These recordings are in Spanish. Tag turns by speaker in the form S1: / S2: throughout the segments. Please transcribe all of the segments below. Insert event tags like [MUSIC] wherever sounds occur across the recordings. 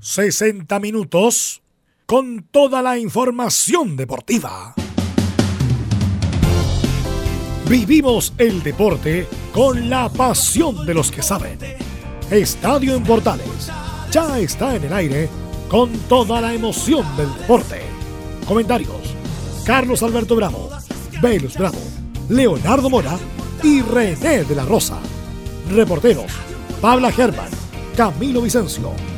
S1: 60 minutos con toda la información deportiva. Vivimos el deporte con la pasión de los que saben. Estadio en Portales ya está en el aire con toda la emoción del deporte. Comentarios: Carlos Alberto Bravo, Velus Bravo, Leonardo Mora y René de la Rosa. Reporteros: Pabla Germán, Camilo Vicencio.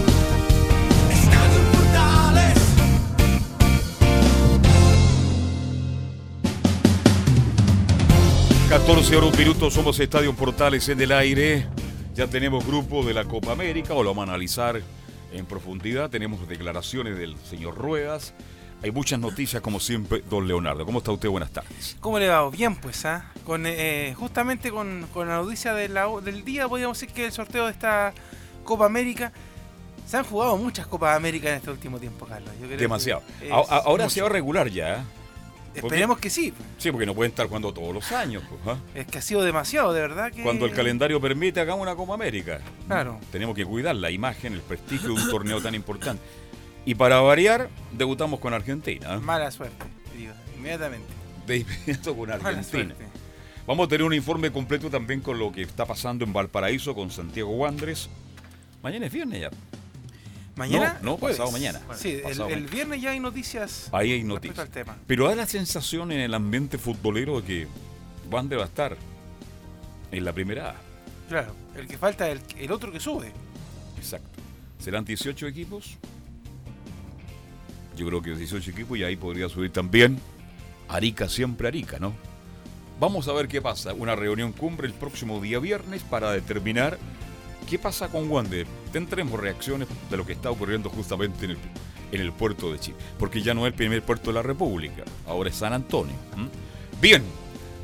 S2: 14 horas minutos, somos Estadio Portales en el aire. Ya tenemos grupo de la Copa América, o lo vamos a analizar en profundidad. Tenemos declaraciones del señor Ruedas. Hay muchas noticias, como siempre, don Leonardo. ¿Cómo está usted? Buenas tardes.
S3: ¿Cómo le va? Bien, pues, ¿ah? con eh, justamente con, la noticia del día, podríamos decir que el sorteo de esta Copa América. Se han jugado muchas Copas América en este último tiempo, Carlos.
S2: Demasiado. Ahora se va a regular ya. ¿eh?
S3: Esperemos que sí.
S2: Sí, porque no pueden estar jugando todos los años. Pues, ¿ah?
S3: Es que ha sido demasiado, de verdad. que
S2: Cuando el calendario permite, hagamos una Copa América.
S3: Claro.
S2: Tenemos que cuidar la imagen, el prestigio de un torneo tan importante. Y para variar, debutamos con Argentina. ¿ah?
S3: Mala suerte, digo, inmediatamente.
S2: De inmediato con Argentina. Vamos a tener un informe completo también con lo que está pasando en Valparaíso con Santiago Wandres. Mañana es viernes ya.
S3: ¿Mañana?
S2: No, pasado mañana.
S3: sí, el, viernes ya hay noticias.
S2: Ahí hay noticias. tema. Pero da la sensación en el ambiente futbolero de que Wander va a estar en la primera A.
S3: Claro, el que falta es el, otro que sube.
S2: Exacto. ¿Serán 18 equipos? Yo creo que 18 equipos y ahí podría subir también Arica, siempre Arica, ¿no? Vamos a ver qué pasa. Una reunión cumbre el próximo día viernes para determinar ¿Qué pasa con Wander? Tendremos reacciones de lo que está ocurriendo justamente en el, puerto de Chile. Porque ya no es el primer puerto de la República, ahora es San Antonio. Bien,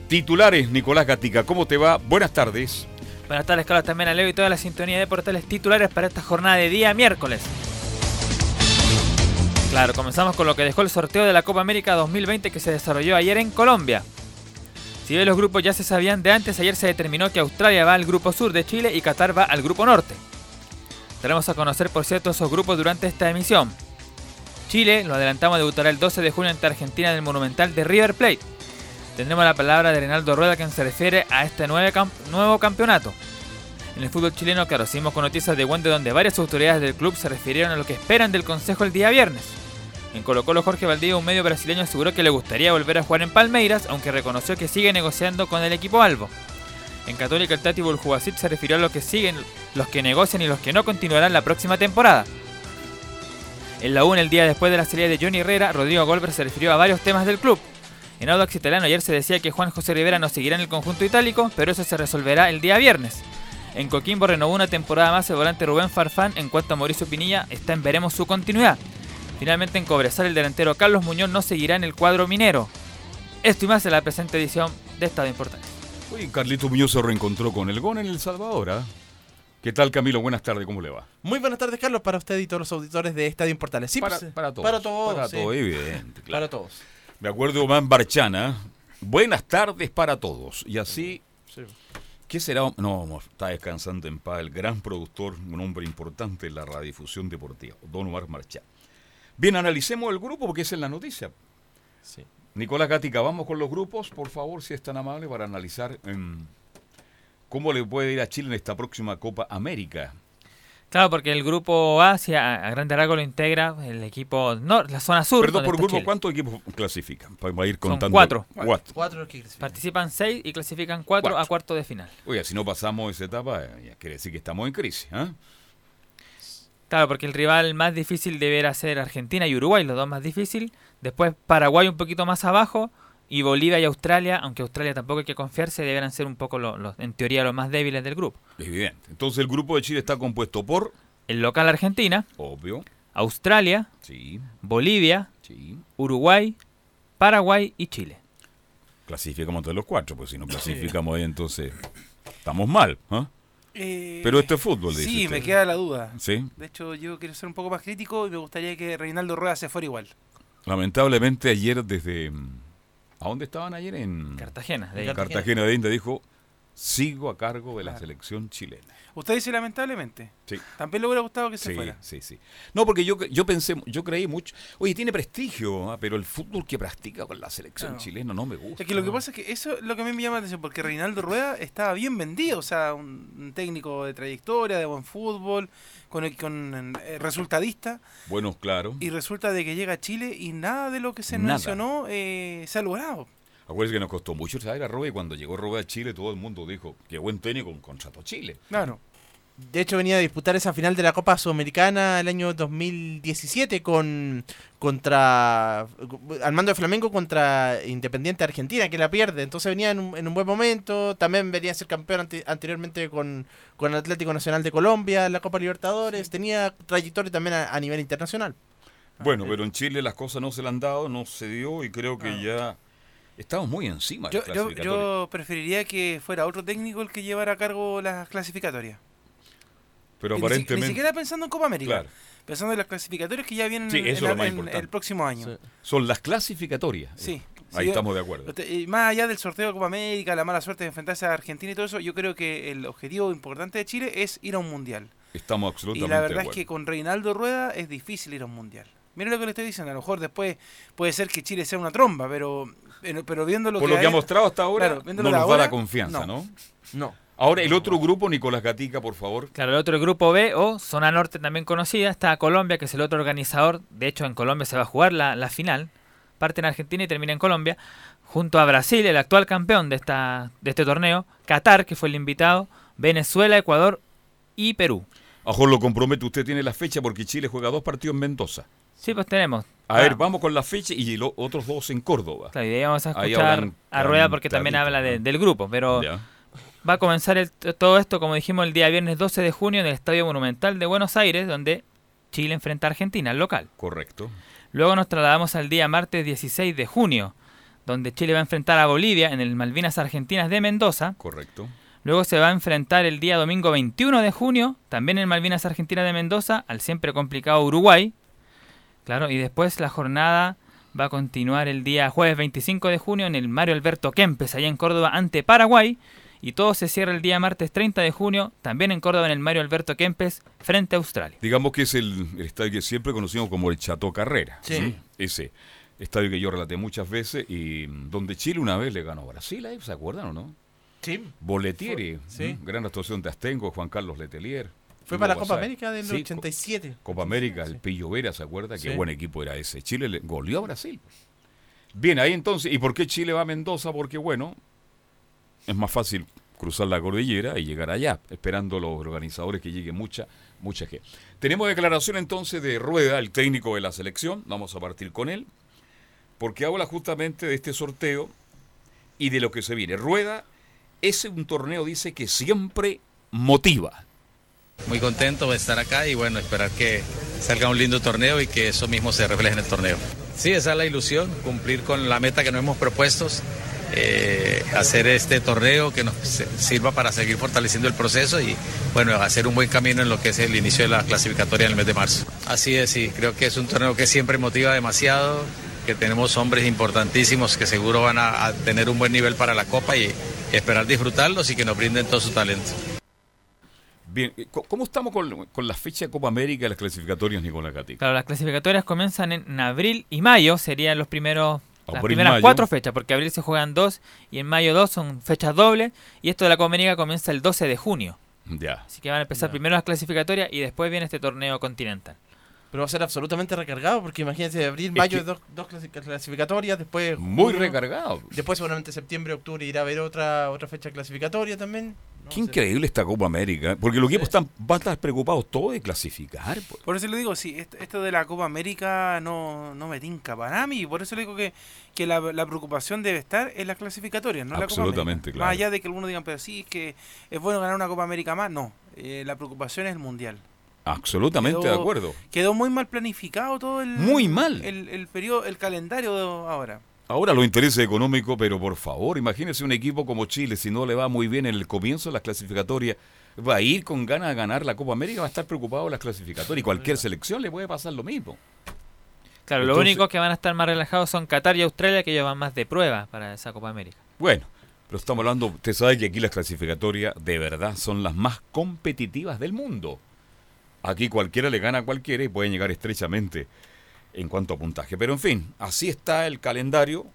S2: titulares, Nicolás Gatica, ¿cómo te va? Buenas tardes.
S4: Buenas tardes, Carlos, también a Leo y toda la sintonía de portales titulares para esta jornada de día miércoles. Claro, comenzamos con lo que dejó el sorteo de la Copa América 2020 que se desarrolló ayer en Colombia. Si bien los grupos ya se sabían de antes, ayer se determinó que Australia va al grupo sur de Chile y Qatar va al grupo norte. Tenemos a conocer, por cierto, esos grupos durante esta emisión. Chile, lo adelantamos, debutará el 12 de junio ante Argentina en el Monumental de River Plate. Tendremos la palabra de Reinaldo Rueda quien se refiere a este nuevo campeonato. En el fútbol chileno, claro, seguimos con noticias de Wende donde varias autoridades del club se refirieron a lo que esperan del consejo el día viernes. En Colo Colo Jorge Valdivia, un medio brasileño, aseguró que le gustaría volver a jugar en Palmeiras, aunque reconoció que sigue negociando con el equipo Albo. En Católica el Tati Buljubacit se refirió a los que siguen, los que negocian y los que no continuarán la próxima temporada. En la UN, el día después de la serie de Johnny Herrera, Rodrigo Goldberg se refirió a varios temas del club. En Audax Italiano ayer se decía que Juan José Rivera no seguirá en el conjunto itálico, pero eso se resolverá el día viernes. En Coquimbo renovó una temporada más el volante Rubén Farfán, en cuanto a Mauricio Pinilla está en veremos su continuidad. Finalmente en Cobresal el delantero Carlos Muñoz no seguirá en el cuadro minero. Esto y más en la presente edición de Estado Importante.
S2: Uy, Carlito Muñoz se reencontró con el GON en El Salvador. ¿ah? ¿Qué tal, Camilo? Buenas tardes, ¿cómo le va?
S3: Muy buenas tardes, Carlos, para usted y todos los auditores de Estadio Importante.
S2: Sí, para, pues, para todos.
S3: Para todos.
S2: Para todos, evidente.
S3: Para todos.
S2: Me acuerdo Omar Barchana. Buenas tardes para todos. Y así. ¿Qué será? No, está descansando en paz el gran productor, un hombre importante en la radiodifusión deportiva, Don Omar Marchán. Bien, analicemos el grupo porque esa es la noticia. Sí. Nicolás Gatica, vamos con los grupos, por favor, si es tan amable, para analizar em, cómo le puede ir a Chile en esta próxima Copa América.
S4: Claro, porque el grupo A, a, grande rasgo lo integra el equipo norte, la zona sur.
S2: Perdón, por grupo, ¿cuántos equipos clasifican? Para ir contando.
S4: cuatro.
S3: Cuatro. cuatro
S4: Participan seis y clasifican cuatro, a cuarto de final.
S2: Oye, si no pasamos esa etapa, ya quiere decir que estamos en crisis. ¿eh?
S4: Claro, porque el rival más difícil deberá ser Argentina y Uruguay, los dos más difíciles. Después Paraguay un poquito más abajo. Y Bolivia y Australia, aunque Australia tampoco hay que confiarse, deberán ser un poco, los, en teoría, los más débiles del grupo.
S2: Evidente. Entonces el grupo de Chile está compuesto por...
S4: El local Argentina.
S2: Obvio.
S4: Australia,
S2: Sí,
S4: Bolivia,
S2: sí.
S4: Uruguay, Paraguay y Chile.
S2: Clasificamos entre los cuatro, pues si no [LAUGHS] clasificamos ahí entonces estamos mal. ¿ah?
S3: Eh,
S2: Pero esto es fútbol, dice
S3: Sí,
S2: usted.
S3: me queda la duda.
S2: Sí,
S3: De hecho, yo quiero ser un poco más crítico y me gustaría que Reinaldo Rueda se fuera igual.
S2: lamentablemente ayer desde... mm, ¿A dónde estaban ayer? En
S4: Cartagena. de.
S5: Cartagena
S2: de India dijo, sigo a cargo de la
S3: Claro.
S2: selección chilena.
S3: Usted dice lamentablemente.
S2: Sí.
S3: También le hubiera gustado que se
S2: Sí,
S3: fuera.
S2: sí, sí. No, porque yo, yo pensé, yo creí mucho, oye, tiene prestigio, ah, pero el fútbol que practica con la selección
S3: Claro.
S2: chilena no me gusta.
S3: Es que lo que pasa es que eso es lo que a mí me llama la atención, porque Reinaldo Rueda estaba bien vendido, o sea, un, un técnico de trayectoria, de buen fútbol, con, el- con eh, resultadista,
S2: Bueno, claro.
S3: y resulta de que llega a Chile y nada de lo que se
S2: Nada.
S3: mencionó eh, se ha logrado.
S2: Acuérdense que nos costó mucho traer a Robe y cuando llegó Robe a Chile todo el mundo dijo, qué buen técnico con contrato Chile.
S3: Claro.
S5: De hecho, venía a disputar esa final de la Copa Sudamericana el año 2017 con contra al mando de Flamengo contra Independiente Argentina, que la pierde. Entonces venía en un, en un buen momento. También venía a ser campeón ante- anteriormente con, con Atlético Nacional de Colombia en la Copa Libertadores. Tenía trayectoria también a, a nivel internacional.
S2: Bueno, pero en Chile las cosas no se le han dado, no se dio y creo que ya estamos muy encima de
S3: Yo,
S2: la
S3: yo, preferiría que fuera otro técnico el que llevara a cargo las clasificatorias.
S2: pero
S3: Y ni si-
S2: aparentemente...
S3: Ni, siquiera pensando en Copa América.
S2: Claro.
S3: Pensando en las clasificatorias que ya vienen
S2: Sí,
S3: en-
S2: eso
S3: en
S2: es lo
S3: la-
S2: más
S3: en
S2: importante.
S3: el próximo año.
S5: Sí.
S2: Son las clasificatorias.
S3: Sí.
S2: Ahí
S3: Sí,
S2: estamos de acuerdo.
S3: Y más allá del sorteo de Copa América, la mala suerte de enfrentarse a Argentina y todo eso, yo creo que el objetivo importante de Chile es ir a un mundial.
S2: Estamos
S3: Y
S2: absolutamente
S3: la
S2: de
S3: verdad es que con Reinaldo Rueda es difícil ir a un mundial. Mire lo que le estoy diciendo, a lo mejor después puede ser que Chile sea una tromba, pero pero, pero viendo lo
S2: Por
S3: que
S2: lo que ha mostrado hasta ahora,
S3: Claro,
S2: no nos
S3: de
S2: da
S3: ahora,
S2: la confianza,
S3: no.
S2: ¿no?
S5: No.
S2: Ahora, el otro grupo, Nicolás Gatica, por favor.
S4: Claro, el otro grupo B o zona norte también conocida está Colombia, que es el otro organizador. De hecho, en Colombia se va a jugar la, la final. Parte en Argentina y termina en Colombia. Junto a Brasil, el actual campeón de, esta, de este torneo. Qatar, que fue el invitado. Venezuela, Ecuador y Perú.
S2: Ojo, lo compromete, usted tiene la fecha porque Chile juega dos partidos en Mendoza.
S4: Sí, pues tenemos.
S2: A ver, vamos con la fecha y los otros dos en Córdoba.
S4: Claro, y de ahí vamos a escuchar
S2: hablan
S4: a Rueda porque también habla de- del grupo. Pero
S2: Ya,
S4: va a comenzar el- todo esto, como dijimos, el día viernes 12 de junio en el Estadio Monumental de Buenos Aires, donde Chile enfrenta a Argentina, el local.
S2: correcto.
S4: Luego nos trasladamos al día martes 16 de junio, donde Chile va a enfrentar a Bolivia en el Malvinas Argentinas de Mendoza.
S2: Correcto.
S4: Luego se va a enfrentar el día domingo 21 de junio, también en Malvinas Argentinas de Mendoza, al siempre complicado Uruguay. Claro, y después la jornada va a continuar el día jueves 25 de junio en el Mario Alberto Kempes, allá en Córdoba, ante Paraguay. Y todo se cierra el día martes 30 de junio, también en Córdoba, en el Mario Alberto Kempes, frente a Australia.
S2: Digamos que es el, el estadio que siempre conocimos como el Chateau Carrera.
S5: Sí.
S2: Ese estadio que yo relaté muchas veces y mm, donde Chile una vez le ganó a Brasil, ¿ahí ¿se acuerdan o no?
S5: Sí.
S2: Boletieri,
S5: Sí.
S2: ¿m? gran actuación de Astengo, Juan Carlos Letelier.
S5: Fue para la Copa. América del
S2: Sí,
S5: 87.
S2: Copa América, el Pillo Vera, ¿se acuerda? Qué buen equipo era ese. Chile le goleó a Brasil. Bien, ahí entonces, ¿y por qué Chile va a Mendoza? Porque, bueno, es más fácil cruzar la cordillera y llegar allá, esperando los organizadores que llegue mucha, mucha gente. Tenemos declaración entonces de Rueda, el técnico de la selección, vamos a partir con él, porque habla justamente de este sorteo y de lo que se viene. Rueda es un torneo, dice, que siempre motiva.
S6: Muy contento de estar acá y bueno, esperar que salga un lindo torneo y que eso mismo se refleje en el torneo. Sí, esa es la ilusión, cumplir con la meta que nos hemos propuesto, eh, hacer este torneo que nos sirva para seguir fortaleciendo el proceso y bueno, hacer un buen camino en lo que es el inicio de la clasificatoria en el mes de marzo. Así es, sí, creo que es un torneo que siempre motiva demasiado, que tenemos hombres importantísimos que seguro van a tener un buen nivel para la Copa y esperar disfrutarlos y que nos brinden todo su talento.
S2: Bien, eh, ¿cómo estamos con, con la fecha de Copa América y las clasificatorias, Nicolás Gatica?
S4: Claro, las clasificatorias comienzan en abril y mayo, serían los primeros las
S2: Abril,
S4: primeras
S2: mayo.
S4: cuatro fechas, porque abril se juegan dos y en mayo dos son fechas dobles y esto de la Copa América comienza el 12 de junio.
S2: Ya.
S4: Así que van a empezar
S5: Ya.
S4: primero las clasificatorias y después viene este torneo continental.
S5: Pero va a ser absolutamente recargado porque imagínense, abril,
S2: Es
S5: mayo,
S2: que-
S5: dos, dos clasi- clasificatorias, después...
S2: Muy
S5: junio,
S2: recargado.
S5: Después seguramente septiembre, octubre irá a haber otra otra fecha clasificatoria también. No
S2: Qué increíble esta Copa América, ¿eh? porque los equipos están, van a estar preocupados todos de clasificar.
S3: Por eso le digo, sí, esto, esto de la Copa América no, no me tinca para mí. Por eso le digo que, que la, la preocupación debe estar en las clasificatorias, no en la Copa
S2: Absolutamente,
S3: América.
S2: claro.
S3: Más allá de que algunos digan, pero sí, es que es bueno ganar una Copa América más. No, eh, la preocupación es el Mundial.
S2: Absolutamente
S3: Quedó-
S2: de acuerdo.
S3: Quedó muy mal planificado todo el.
S2: Muy mal.
S3: El, el periodo, el calendario de ahora.
S2: Ahora lo interesa económico, pero por favor, imagínese un equipo como Chile, si no le va muy bien en el comienzo de las clasificatorias, va a ir con ganas de ganar la Copa América, va a estar preocupado en las clasificatorias y cualquier selección le puede pasar lo mismo.
S4: Claro, los
S2: Entonces-
S4: únicos que van a estar más relajados son Qatar y Australia, que ellos van más de prueba para esa Copa América.
S2: Bueno, pero estamos hablando, usted sabe que aquí las clasificatorias de verdad son las más competitivas del mundo. Aquí cualquiera le gana a cualquiera y pueden llegar estrechamente en cuanto a puntaje. Pero en fin, así está el calendario.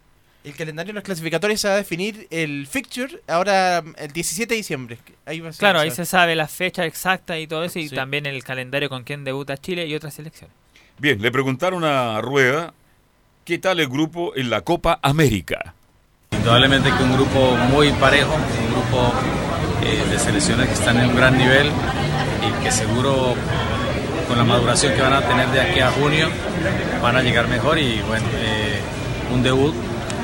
S5: El calendario de los clasificatorios se va a definir el fixture ahora el 17 de diciembre. Ahí va a ser-
S4: Claro, ahí se sabe la fecha exacta y todo eso, y
S5: Sí.
S4: también el calendario con quién debuta Chile y otras selecciones.
S2: Bien, le preguntaron a Rueda qué tal el grupo en la Copa América.
S6: Indudablemente que un grupo muy parejo, un grupo eh, de selecciones que están en un gran nivel y que seguro con la maduración que van a tener de aquí a junio van a llegar mejor y bueno, eh, un debut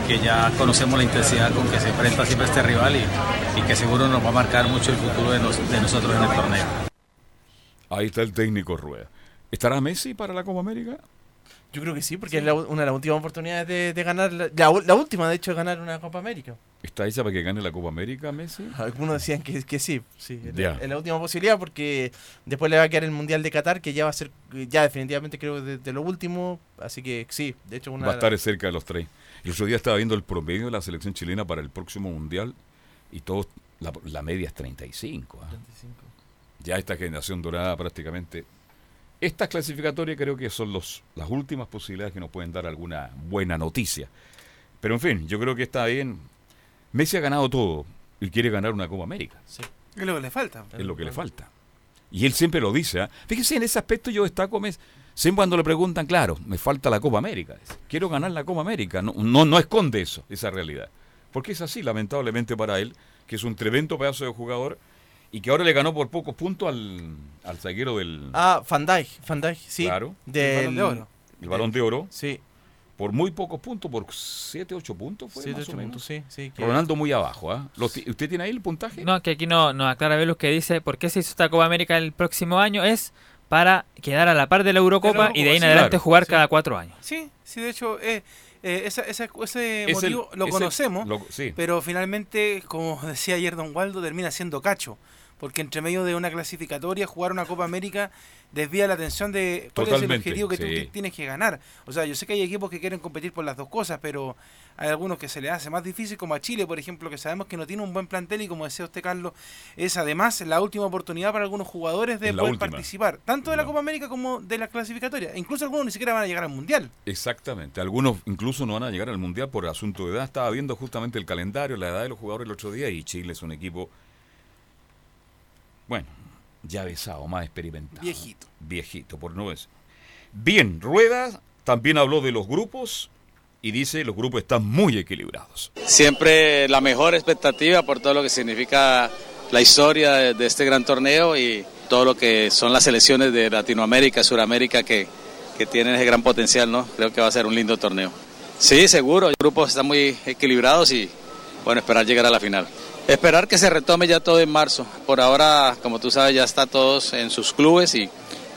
S6: que ya conocemos la intensidad con que se enfrenta siempre este rival y, y que seguro nos va a marcar mucho el futuro de, nos- de nosotros en el torneo.
S2: Ahí está el técnico Rueda. ¿Estará Messi para la Copa América?
S5: Yo creo que sí, porque es la- una de las últimas oportunidades de, de ganar, la, la última de hecho de ganar una Copa América.
S2: ¿Está hecha para que gane la Copa América Messi?
S5: Algunos decían que, que sí, sí, es la-
S2: Ya.
S5: es la última posibilidad porque después le va a quedar el Mundial de Qatar, que ya va a ser, ya definitivamente creo de, de lo último, así que sí, de hecho una...
S2: Va a estar cerca de los tres. El otro día estaba viendo el promedio de la selección chilena para el próximo Mundial y todos, la, la media es 35. ¿ah? Ya esta generación dorada prácticamente. Estas clasificatorias creo que son los, las últimas posibilidades que nos pueden dar alguna buena noticia. Pero en fin, yo creo que está bien. Messi ha ganado todo y quiere ganar una Copa América.
S5: Sí.
S3: Es lo que le falta.
S2: Es lo que le falta. Y él siempre lo dice. ¿ah? Fíjese, en ese aspecto yo destaco a Messi. Siempre cuando le preguntan, claro, me falta la Copa América. Quiero ganar la Copa América. No, no, no esconde eso, esa realidad. Porque es así, lamentablemente para él, que es un tremendo pedazo de jugador y que ahora le ganó por pocos puntos al, al zaguero del
S5: Ah, Van Dijk, Van Dijk, sí.
S2: Claro.
S5: Del,
S3: El Balón de Oro.
S2: el Balón de Oro.
S5: Sí,
S2: Por muy pocos puntos, por 7, 8 puntos fue
S5: 7,
S2: más o
S5: 8
S2: menos.
S5: puntos, sí. sí
S2: Ronaldo muy abajo. ¿ah? Los ti- ¿Usted tiene ahí el puntaje?
S4: No, que aquí no nos aclara Velus que dice por qué se hizo esta Copa América el próximo año es para quedar a la par de la Eurocopa y de ahí en adelante
S2: claro,
S4: jugar
S3: sí.
S4: cada cuatro años.
S3: Sí, sí, de hecho, eh, eh, esa- esa- ese
S2: Es el-
S3: motivo lo
S2: el-
S3: conocemos,
S2: lo- sí.
S3: pero finalmente, como decía ayer Don Waldo, termina siendo cacho. Porque entre medio de una clasificatoria, jugar una Copa América desvía la atención de cuál es el
S2: Totalmente,
S3: objetivo que tú
S2: sí.
S3: ti- tienes que ganar. O sea, yo sé que hay equipos que quieren competir por las dos cosas, pero hay algunos que se les hace más difícil, como a Chile, por ejemplo, que sabemos que no tiene un buen plantel y como decía usted, Carlos, es además la última oportunidad para algunos jugadores de
S2: la
S3: poder
S2: última.
S3: participar, tanto de la
S2: No.
S3: Copa América como de la clasificatoria. Incluso algunos ni siquiera van a llegar al Mundial.
S2: Exactamente. Algunos incluso no van a llegar al Mundial por asunto de edad. Estaba viendo justamente el calendario, la edad de los jugadores el otro día y Chile es un equipo, bueno, ya besado, más experimentado.
S3: Viejito.
S2: Viejito, por no es. Bien, Rueda también habló de los grupos y dice los grupos están muy equilibrados.
S6: Siempre la mejor expectativa por todo lo que significa la historia de, de este gran torneo y todo lo que son las selecciones de Latinoamérica, Suramérica que, que tienen ese gran potencial, ¿no? Creo que va a ser un lindo torneo. Sí, seguro, los grupos están muy equilibrados y bueno, esperar llegar a la final. Esperar que se retome ya todo en marzo. Por ahora, como tú sabes, ya está todos en sus clubes y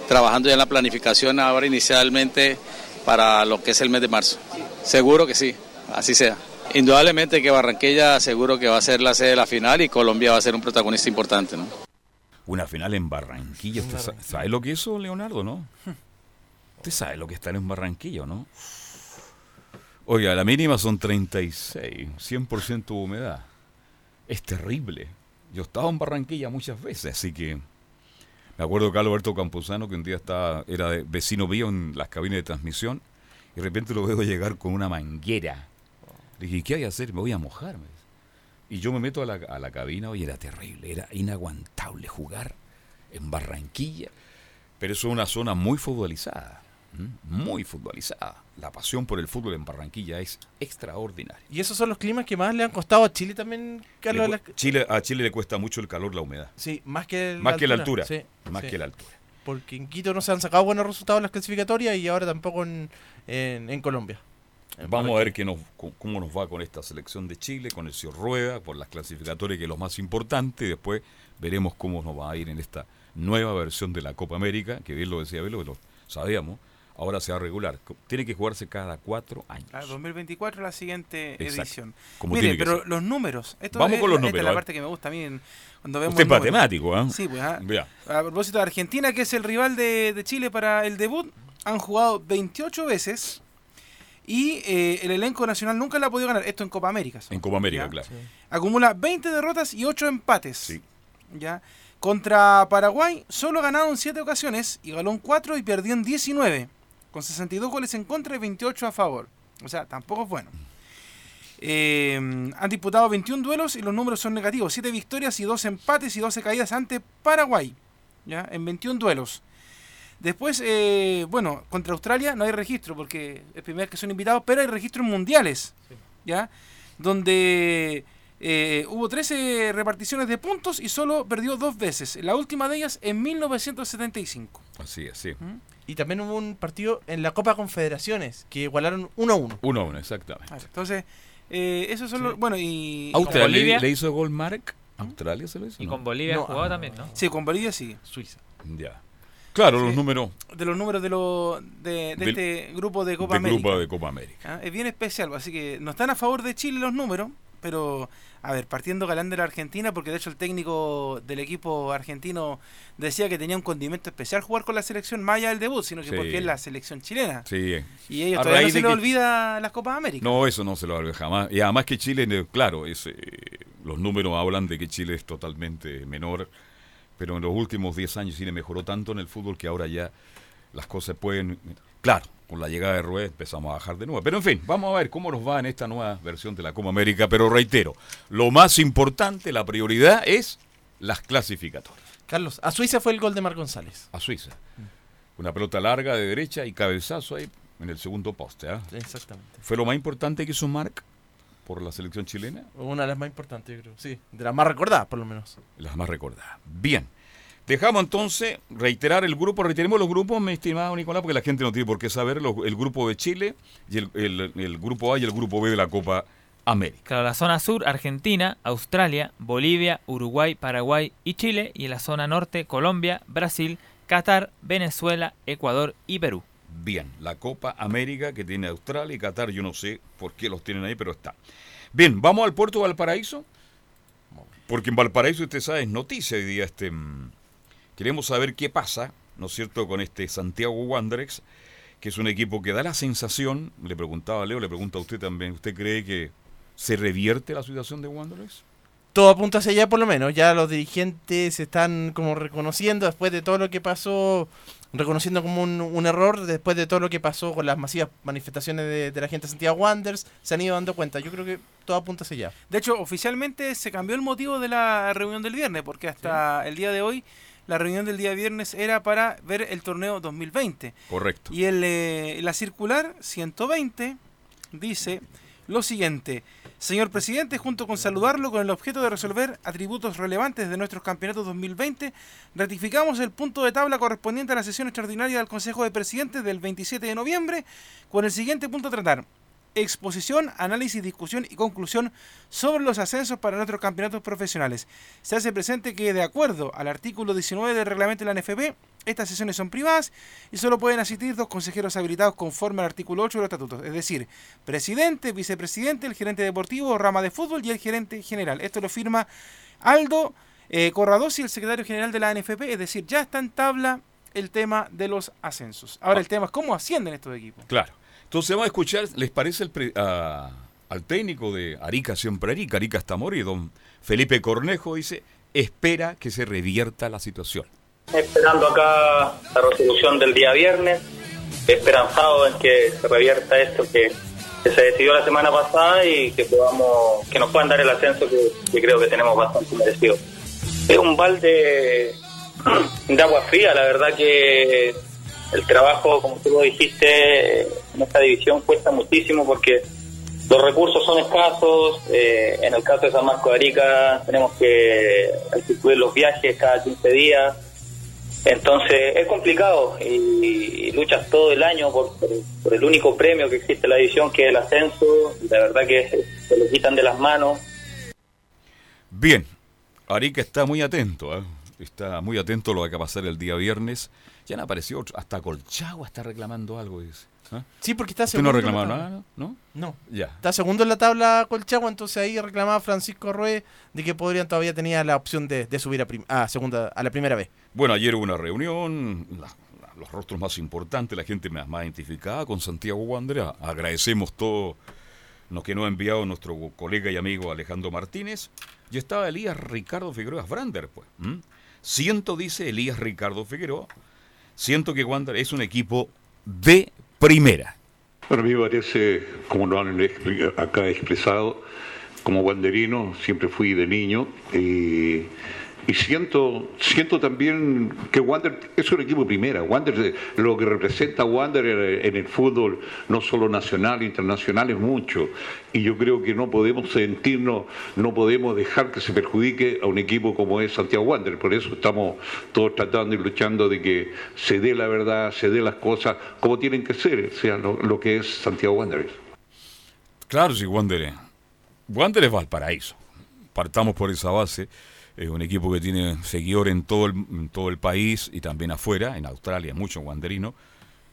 S6: trabajando ya en la planificación ahora inicialmente para lo que es el mes de marzo. Seguro que sí, así sea. Indudablemente que Barranquilla seguro que va a ser la sede de la final y Colombia va a ser un protagonista importante, ¿no?
S2: Una final en Barranquilla. ¿Usted sa- sabe lo que eso, Leonardo, no? ¿Usted sabe lo que está en Barranquilla, no? Oiga, la mínima son 36, 100% humedad. Es terrible. Yo he estado en Barranquilla muchas veces, así que... Me acuerdo que Alberto Campuzano, que un día estaba, era vecino mío en las cabinas de transmisión, y de repente lo veo llegar con una manguera. Le dije, ¿qué hay que hacer? Me voy a mojar. me dice. Y yo me meto a la, a la cabina y era terrible, era inaguantable jugar en Barranquilla. Pero eso es una zona muy futbolizada. Muy futbolizada. La pasión por el fútbol en Barranquilla es extraordinaria.
S5: Y esos son los climas que más le han costado a Chile también, Carlos. La-
S2: Chile, a Chile le cuesta mucho el calor, la humedad.
S5: Sí, más que
S2: Más que la altura.
S5: Sí,
S2: Más
S5: sí.
S2: que la altura.
S5: Porque en Quito no se han sacado buenos resultados en las clasificatorias y ahora tampoco en, en, en Colombia.
S2: Vamos a ver qué nos, cómo nos va con esta selección de Chile, con el señor Rueda, por las clasificatorias que es lo más importante, y después veremos cómo nos va a ir en esta nueva versión de la Copa América, que bien lo decía Velo, lo sabíamos, ahora se va a regular. Tiene que jugarse cada cuatro años.
S3: Ah, 2024 la siguiente
S2: Exacto,
S3: edición.
S2: como
S3: Mire, pero
S2: ser.
S3: los números. Esto
S2: Vamos
S3: es,
S2: con los
S3: esta
S2: números,
S3: es
S2: a
S3: la parte que me gusta a mí en- cuando vemos
S2: Usted es matemático, ¿ah?
S3: Sí, pues. ah.
S2: Ya.
S3: A propósito de Argentina, que es el rival de, de Chile para el debut, han jugado 28 veces y eh, el elenco nacional nunca la ha podido ganar. Esto en Copa América.
S2: En Copa América,
S3: ¿Ya?
S2: claro.
S3: Acumula 20 derrotas y 8 empates.
S2: Sí.
S3: ¿ya? Contra Paraguay solo ha ganado en 7 ocasiones y ganó en 4 y perdió en 19. Con 62 goles en contra y 28 a favor. O sea, tampoco es bueno. Eh, han disputado 21 duelos y los números son negativos. 7 victorias y 2 empates y 12 caídas ante Paraguay. ¿ya? En 21 duelos. Después, eh, bueno, contra Australia no hay registro porque es primera vez que son invitados, pero hay registros mundiales. ¿ya? Donde eh, hubo 13 reparticiones de puntos y solo perdió dos veces. La última de ellas en 1975.
S2: Así es, sí.
S5: Y también hubo un partido en la Copa Confederaciones que igualaron 1 a 1.
S2: Uno a uno, exactamente.
S3: Claro, Entonces, eh, esos son los. Bueno, y.
S2: Australia le-
S4: Bolivia.
S2: le, hizo gol Mark. Australia se lo hizo.
S4: Y
S2: ¿no?
S4: con Bolivia
S5: No, ah,
S4: también, ¿no?
S3: Sí, con Bolivia sí.
S5: Suiza.
S2: Ya. Claro,
S3: Sí.
S2: los números
S3: De los números de, lo, de, de
S2: Del-
S3: este grupo de Copa
S2: de
S3: América.
S2: Grupo de Copa América.
S3: Ah, Es bien especial, así que no están a favor de Chile los números, pero a ver, partiendo galán de la Argentina, porque de hecho el técnico del equipo argentino decía que tenía un condimento especial jugar con la selección más allá del debut, sino que
S2: Sí.
S3: porque es la selección chilena.
S2: Sí.
S3: Y ellos
S2: A
S3: todavía no se les
S2: que-
S3: olvida las Copas América.
S2: No, eso no se lo va a olvidar jamás. Y además que Chile, claro, es, eh, los números hablan de que Chile es totalmente menor, pero en los últimos 10 años Chile mejoró tanto en el fútbol que ahora ya las cosas pueden... Claro, con la llegada de Rueda empezamos a bajar de nuevo. Pero en fin, vamos a ver cómo nos va en esta nueva versión de la Copa América. Pero reitero, lo más importante, la prioridad es las clasificatorias.
S5: Carlos, a Suiza fue el gol de Mar González.
S2: A Suiza. Una pelota larga de derecha y cabezazo ahí en el segundo poste. ¿ah?
S5: Exactamente.
S2: Fue lo más importante que hizo Marc por la selección chilena.
S5: Una de las más importantes, yo creo. Sí, de las más recordadas, por lo menos.
S2: Las más recordadas. Bien. Dejamos entonces reiterar el grupo, reiteremos los grupos, mi estimado Nicolás, porque la gente no tiene por qué saber los- el grupo de Chile y el, el- el grupo A y el grupo B de la Copa América.
S4: Claro, la zona sur, Argentina, Australia, Bolivia, Uruguay, Paraguay y Chile. Y en la zona norte, Colombia, Brasil, Qatar, Venezuela, Ecuador y Perú.
S2: Bien, la Copa América que tiene Australia y Qatar, yo no sé por qué los tienen ahí, pero está. Bien, vamos al puerto de Valparaíso, porque en Valparaíso, usted sabe, es noticia hoy día. Este, mm, queremos saber qué pasa, ¿no es cierto?, con este Santiago Wanderers, que es un equipo que da la sensación, le preguntaba a Leo, le pregunta a usted también, ¿usted cree que se revierte la situación de Wanderers?
S5: Todo apunta hacia allá, por lo menos. Ya los dirigentes se están como reconociendo después de todo lo que pasó, reconociendo como un, un error, después de todo lo que pasó con las masivas manifestaciones de, de la gente de Santiago Wanderers, se han ido dando cuenta. Yo creo que todo apunta hacia allá.
S3: De hecho, oficialmente se cambió el motivo de la reunión del viernes, porque hasta el día de hoy la reunión del día viernes era para ver el torneo 2020.
S2: Correcto.
S3: Y el, eh, la circular 120 dice lo siguiente. Señor presidente, junto con saludarlo con el objeto de resolver atributos relevantes de nuestros campeonatos 2020, ratificamos el punto de tabla correspondiente a la sesión extraordinaria del Consejo de Presidentes del 27 de noviembre con el siguiente punto a tratar. Exposición, análisis, discusión y conclusión sobre los ascensos para nuestros campeonatos profesionales. Se hace presente que, de acuerdo al artículo 19 del reglamento de la NFP, estas sesiones son privadas y solo pueden asistir dos consejeros habilitados conforme al artículo 8 de los estatutos, es decir, presidente, vicepresidente, el gerente deportivo, rama de fútbol y el gerente general. Esto lo firma Aldo eh, Corradosi, el secretario general de la NFP, es decir, ya está en tabla el tema de los ascensos. Ahora el tema es cómo ascienden estos equipos.
S2: Claro. Entonces vamos a escuchar, ¿les parece el al técnico de Arica siempre Arica, Arica está morir, don Felipe Cornejo dice, espera que se revierta la situación.
S7: esperando acá la resolución del día viernes, esperanzado en que se revierta esto que, que se decidió la semana pasada y que podamos, que nos puedan dar el ascenso que, que creo que tenemos bastante merecido. Es un balde [CLEARS THROAT] de agua fría, la verdad que el trabajo, como tú lo dijiste, en esta división cuesta muchísimo porque los recursos son escasos. eh, en el caso de San Marco de Arica tenemos que instituir los viajes cada 15 días. Entonces es complicado y, luchas todo el año por, por- el único premio que existe en la división, que es el ascenso. La verdad que se lo quitan de las manos.
S2: Bien, Arica está muy atento. ¿eh? está muy atento a lo que va a pasar el día viernes. Ya han aparecido otros, hasta Colchagua está reclamando algo, dice. ¿Ah?
S5: Sí, porque está
S2: ¿Usted
S5: segundo.
S2: no
S5: en la
S2: reclamaba
S5: tabla.
S2: nada, no?
S5: No.
S2: Ya.
S5: Está segundo en la tabla Colchagua, entonces ahí reclamaba Francisco Ruiz de que podrían todavía tenía la opción de, de subir a, segunda a la primera vez.
S2: Bueno, ayer hubo una reunión, la- la- los rostros más importantes, la gente más, más identificada con Santiago Wander. Agradecemos todo lo que nos ha enviado nuestro colega y amigo Alejandro Martínez. Y estaba Elías Ricardo Figueroa Brander, pues. ¿m? Siento, dice Elías Ricardo Figueroa, siento que Wander es un equipo de primera.
S8: Bueno, a mí me parece, como lo han acá expresado, como guanderino, siempre fui de niño, eh, y siento, siento también que Wander es un equipo de primera. Wander, eh, lo que representa Wander en el fútbol, no solo nacional, internacional, es mucho. Y yo creo que no podemos sentirnos, no podemos dejar que se perjudique a un equipo como es Santiago Wander. Por eso estamos todos tratando y luchando de que se dé la verdad, se dé las cosas como tienen que ser, sea, lo, lo que es Santiago Wander.
S2: Claro, sí, Wander Wander es Valparaíso. Partamos por esa base. Es un equipo que tiene seguidores en todo, el, en todo el país y también afuera, en Australia, muchos wanderinos.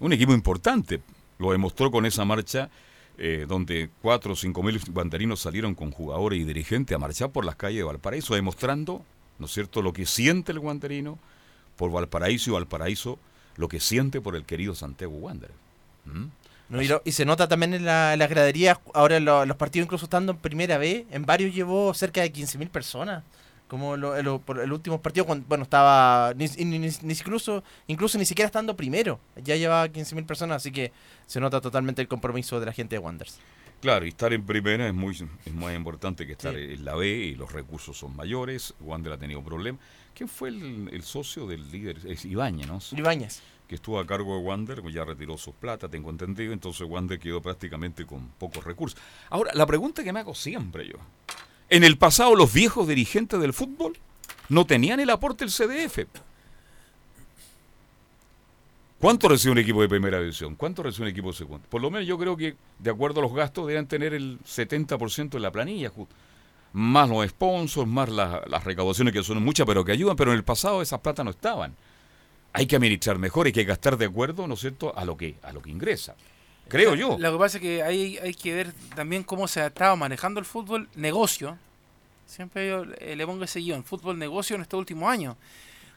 S2: Un equipo importante. Lo demostró con esa marcha eh, donde cuatro o cinco mil wanderinos salieron con jugadores y dirigentes a marchar por las calles de Valparaíso, demostrando, ¿no es cierto?, lo que siente el wanderino por Valparaíso y Valparaíso lo que siente por el querido Santiago Wander. ¿Mm?
S5: Y, se nota también en la, en las graderías, ahora lo- los partidos incluso estando en primera vez, en varios llevó cerca de 15.000 personas. Como lo, por el último partido, cuando, bueno, estaba, ni, ni- ni- incluso, incluso ni siquiera estando primero, ya llevaba 15.000 personas, así que se nota totalmente el compromiso de la gente de Wanderers.
S2: Claro, y estar en primera es muy, es más importante que estar
S5: Sí.
S2: en la B y los recursos son mayores. Wander ha tenido problemas. ¿Quién fue el, el socio del líder? Es Ibañez, ¿no?
S5: Ibáñez.
S2: Que estuvo a cargo de Wander, ya retiró sus plata, tengo entendido. Entonces Wander quedó prácticamente con pocos recursos. Ahora, la pregunta que me hago siempre yo. En el pasado los viejos dirigentes del fútbol no tenían el aporte del CDF. ¿Cuánto recibe un equipo de primera división? ¿Cuánto recibe un equipo de segunda? Por lo menos yo creo que, de acuerdo a los gastos, deben tener el 70% de la planilla, más los sponsors, más la- las recaudaciones que son muchas, pero que ayudan, pero en el pasado esas plata no estaban. Hay que administrar mejor, hay que gastar de acuerdo, ¿no es cierto?, a lo que, a lo que ingresa. Creo yo.
S3: Lo que pasa es que ahí hay que ver también cómo se ha estado manejando el fútbol negocio. Siempre yo eh, le pongo ese guion, fútbol negocio en estos últimos años.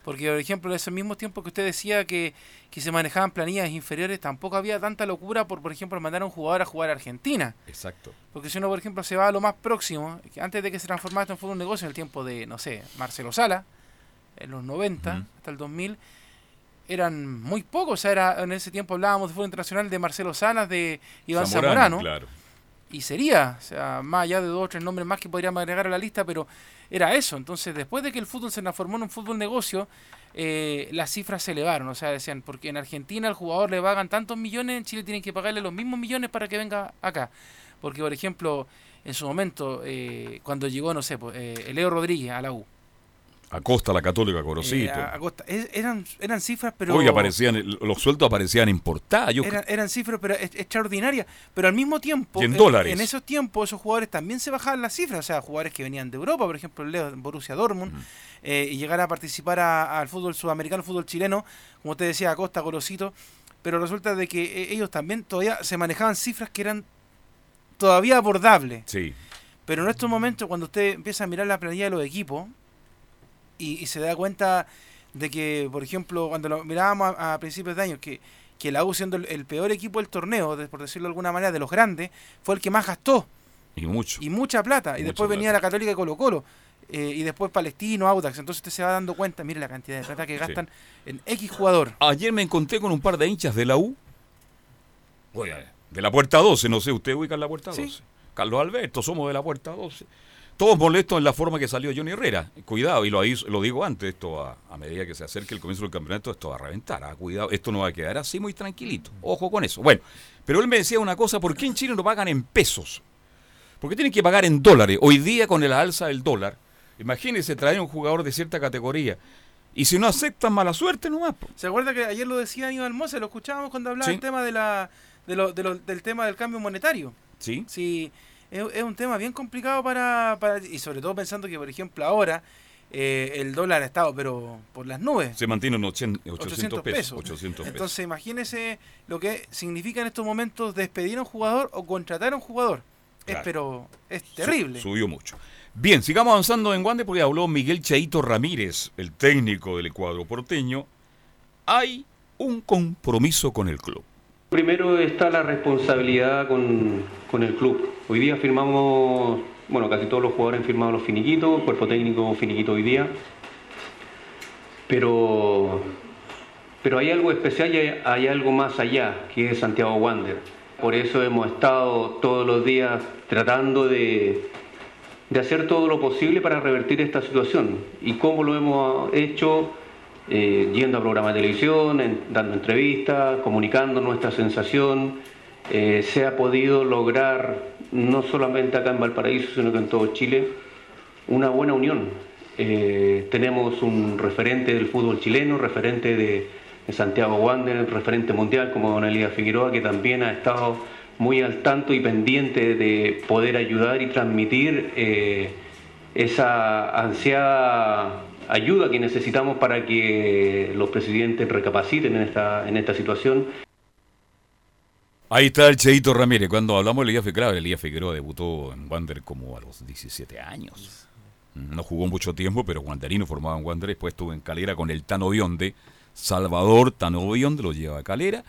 S3: Porque, por ejemplo, en ese mismo tiempo que usted decía que, que se manejaban planillas inferiores, tampoco había tanta locura por, por ejemplo, mandar a un jugador a jugar a Argentina.
S2: Exacto.
S3: Porque si uno, por ejemplo, se va a lo más próximo, que antes de que se transformara esto en fútbol negocio, en el tiempo de, no sé, Marcelo Sala, en los 90
S2: Ujú.
S3: hasta el 2000, eran muy pocos. O sea, era, en ese tiempo hablábamos de fútbol internacional de Marcelo Salas, de Iván Zamorano.
S2: Claro.
S3: Y sería, o sea, más allá de dos o tres nombres más que podríamos agregar a la lista, pero era eso. Entonces, después de que el fútbol se transformó en un fútbol negocio, eh, las cifras se elevaron. O sea, decían, porque en Argentina al jugador le pagan tantos millones, en Chile tienen que pagarle los mismos millones para que venga acá. Porque, por ejemplo, en su momento, eh, cuando llegó, no sé, pues, eh, Leo Rodríguez a la U,
S2: Acosta, la Católica,
S3: eh,
S2: Corocito.
S3: a- a Costa, es- eran, eran cifras, pero...
S2: Hoy aparecían, los sueldos aparecían. Yo,
S3: eran, eran cifras pero es- extraordinarias, pero al mismo tiempo,
S2: en
S3: eh,
S2: dólares.
S3: en esos tiempos esos jugadores también se bajaban las cifras, o sea, jugadores que venían de Europa, por ejemplo, el Leo Borussia Dortmund, eh, y llegar a participar al fútbol sudamericano, fútbol chileno, como usted decía, Acosta, Gorosito, pero resulta de que eh, ellos también todavía se manejaban cifras que eran todavía abordables.
S2: sí.
S3: Pero en estos momentos, cuando usted empieza a mirar la planilla de los equipos y, y se da cuenta de que, por ejemplo, cuando lo mirábamos a, a principios de año, que, que la U siendo el, el peor equipo del torneo, de- por decirlo de alguna manera, de los grandes, fue el que más gastó
S2: Y mucho.
S3: y mucha plata. Y después venía la Católica y Colo Colo. eh, y después Palestino, Audax. Entonces usted se va dando cuenta, mire la cantidad de plata que
S2: Sí.
S3: gastan en X jugador.
S2: Ayer me encontré con un par de hinchas de la U. Oiga, de la puerta 12, no sé, usted ubica la puerta
S3: Sí.
S2: 12. Carlos Alberto, somos de la puerta 12. Todos molestos en la forma que salió Johnny Herrera. Cuidado, y lo, lo digo antes, esto a, a medida que se acerque el comienzo del campeonato, esto va a reventar. ah, Cuidado, esto no va a quedar así muy tranquilito. Ojo con eso. Bueno, pero él me decía una cosa, ¿por qué en Chile no pagan en pesos? Porque tienen que pagar en dólares. Hoy día con el alza del dólar, imagínense traer un jugador de cierta categoría. Y si no aceptan mala suerte nomás.
S3: ¿Se acuerda que ayer lo decía Aníbal Mosa? Lo escuchábamos cuando hablaba
S2: Sí.
S3: del tema de la, de lo- de lo- del tema del cambio monetario.
S2: ¿Sí?
S3: Sí, es, es un tema bien complicado para, para- Y sobre todo pensando que, por ejemplo, ahora eh, el dólar ha estado, pero por las nubes.
S2: Se mantiene en 800,
S3: 800
S2: pesos.
S3: pesos.
S2: 800 pesos.
S3: Entonces, imagínese lo que significa en estos momentos despedir a un jugador o contratar a un jugador. Es, pero es
S2: Su-
S3: terrible.
S2: subió mucho. Bien, sigamos avanzando en Guande porque habló Miguel Chaito Ramírez, el técnico del cuadro porteño. Hay un compromiso con el club.
S9: Primero está la responsabilidad con, con el club. Hoy día firmamos, bueno, casi todos los jugadores han firmado los finiquitos, cuerpo técnico finiquito hoy día. Pero, pero hay algo especial y hay, algo más allá, que es Santiago Wander. Por eso hemos estado todos los días tratando de, de hacer todo lo posible para revertir esta situación. ¿Y cómo lo hemos hecho? Eh, yendo a programas de televisión, dando entrevistas, comunicando nuestra sensación. Eh, se ha podido lograr, no solamente acá en Valparaíso, sino que en todo Chile, una buena unión. Eh, tenemos un referente del fútbol chileno, referente de, Santiago Wander, referente mundial como Don Elías Figueroa, que también ha estado muy al tanto y pendiente de poder ayudar y transmitir eh, esa ansiada ayuda que necesitamos para que los presidentes recapaciten en esta, en esta situación.
S2: Ahí está el Cheito Ramírez. Cuando hablamos de Elías Figueroa, Elías Figueroa debutó en Wander como a los 17 años. No jugó mucho tiempo, pero Wanderino formaba en Wander. Después estuvo en Calera con el Tano Bionde. Salvador Tano Bionde lo lleva a Calera.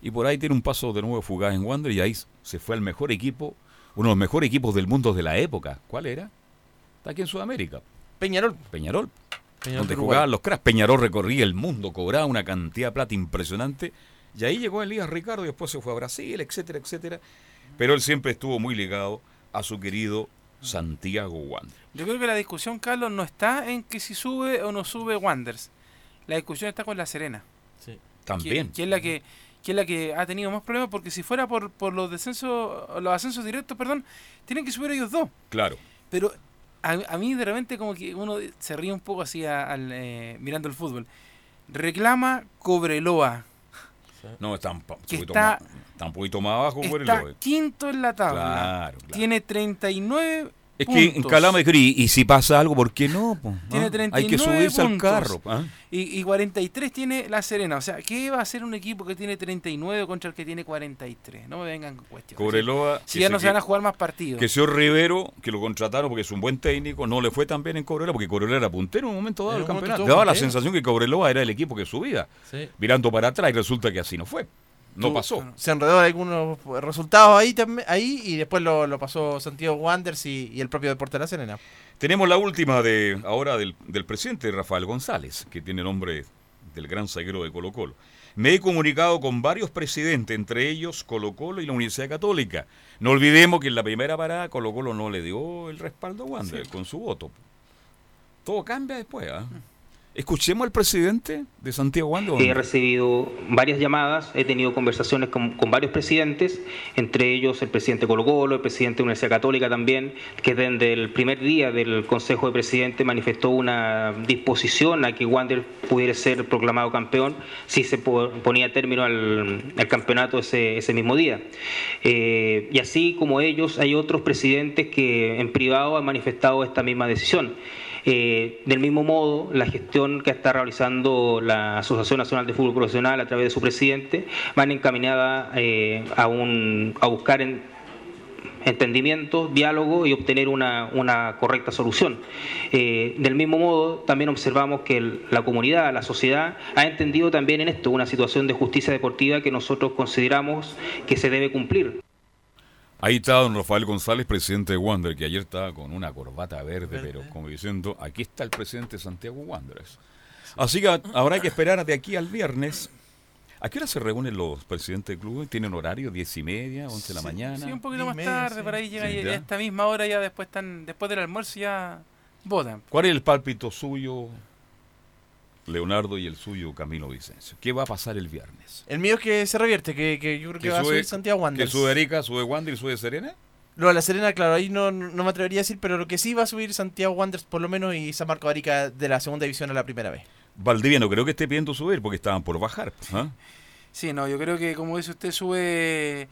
S2: Y por ahí tiene un paso de nuevo fugaz en Wander. Y ahí se fue al mejor equipo, uno de los mejores equipos del mundo de la época. ¿Cuál era? Está aquí en Sudamérica.
S5: Peñarol.
S2: Peñarol.
S5: Peñarol
S2: donde
S5: Uruguay.
S2: jugaban los cracks. Peñarol recorría el mundo, cobraba una cantidad de plata impresionante. Y ahí llegó Elías Ricardo y después se fue a Brasil, etcétera, etcétera. Pero él siempre estuvo muy ligado a su querido Santiago Wander.
S3: Yo creo que la discusión, Carlos, no está en que si sube o no sube Wanders. La discusión está con La Serena.
S5: Sí.
S2: También.
S3: Que, que es la que, que es la que ha tenido más problemas porque si fuera por, por los descensos, los ascensos directos, perdón, tienen que subir ellos dos.
S2: Claro.
S3: Pero a, a mí de repente como que uno se ríe un poco así al, eh, mirando el fútbol. Reclama Cobreloa.
S2: No, está un, poquito,
S3: está-
S2: más, está un poquito más abajo por el
S3: Está quinto en la tabla.
S2: Claro, claro.
S3: Tiene 39
S2: Es que en. Calama escribí, y si pasa algo, ¿por qué no? po?
S3: Tiene
S2: ¿Ah?
S3: 39
S2: Hay que subirse al carro. ¿ah?
S3: Y, y 43 tiene La Serena. O sea, ¿qué va a hacer un equipo que tiene 39 contra el que tiene 43? No me vengan con cuestiones.
S2: Cobreloa,
S3: Si ya no se van a jugar más partidos.
S2: Que señor Rivero, que lo contrataron porque es un buen técnico, no le fue tan bien en Cobreloa, porque Cobreloa era puntero en un momento dado del campeonato. Daba la sensación que Cobreloa era el equipo que subía.
S5: Sí.
S2: Mirando para atrás y resulta que así no fue. No pasó.
S5: Se enredó en algunos resultados ahí ahí y después lo, lo pasó Santiago Wanderers y, y el propio Deporte de la Serena.
S2: Tenemos la última de ahora del, del presidente Rafael González, que tiene nombre del gran zaguero de Colo Colo. Me he comunicado con varios presidentes, entre ellos Colo Colo y la Universidad Católica. No olvidemos que en la primera parada Colo Colo no le dio el respaldo a Wander con su voto. Todo cambia después. ¿ah? Escuchemos al presidente de Santiago Wander.
S10: He recibido varias llamadas, he tenido conversaciones con, con varios presidentes, entre ellos el presidente Colo Colo, el presidente de la Universidad Católica también, que desde el primer día del Consejo de Presidentes manifestó una disposición a que Wander pudiera ser proclamado campeón si se po- ponía término al, al campeonato ese, ese mismo día. Eh, y así como ellos, hay otros presidentes que en privado han manifestado esta misma decisión. Eh, del mismo modo, la gestión que está realizando la Asociación Nacional de Fútbol Profesional a través de su presidente van encaminada eh, a, un, a buscar en- entendimiento, diálogo y obtener una, correcta solución. Eh, del mismo modo, también observamos que la comunidad, la sociedad, ha entendido también en esto una situación de justicia deportiva que nosotros consideramos que se debe cumplir.
S2: Ahí está don Rafael González, presidente de Wander, que ayer estaba con una corbata verde, pero como diciendo, aquí está el presidente de Santiago Wanderers. Así que habrá que esperar de aquí al viernes. ¿A qué hora se reúnen los presidentes de clubes? ¿Tienen horario? ¿Diez y media? ¿Once de la mañana?
S3: Sí, un poquito más
S5: media,
S3: tarde,
S5: sí.
S3: por ahí llega
S2: Sí,
S3: y-
S2: ya.
S3: esta misma hora ya después están, después del almuerzo ya votan.
S2: ¿Cuál es el pálpito suyo, Leonardo, y el suyo, Camilo Vicencio? ¿Qué va a pasar el viernes?
S5: El mío es que se revierte, que, que yo creo que, va a subir Santiago
S2: ¿Que
S5: Wanderers.
S2: sube Erika, sube Wander y sube Serena?
S5: Lo de la Serena, claro, ahí no, no me atrevería a decir, pero lo que sí va a subir Santiago Wanderers por lo menos y San Marco Arica de la segunda división a la primera vez.
S2: Valdivia no creo que esté pidiendo subir porque estaban por bajar.
S3: Sí, no, yo creo que como dice usted, sube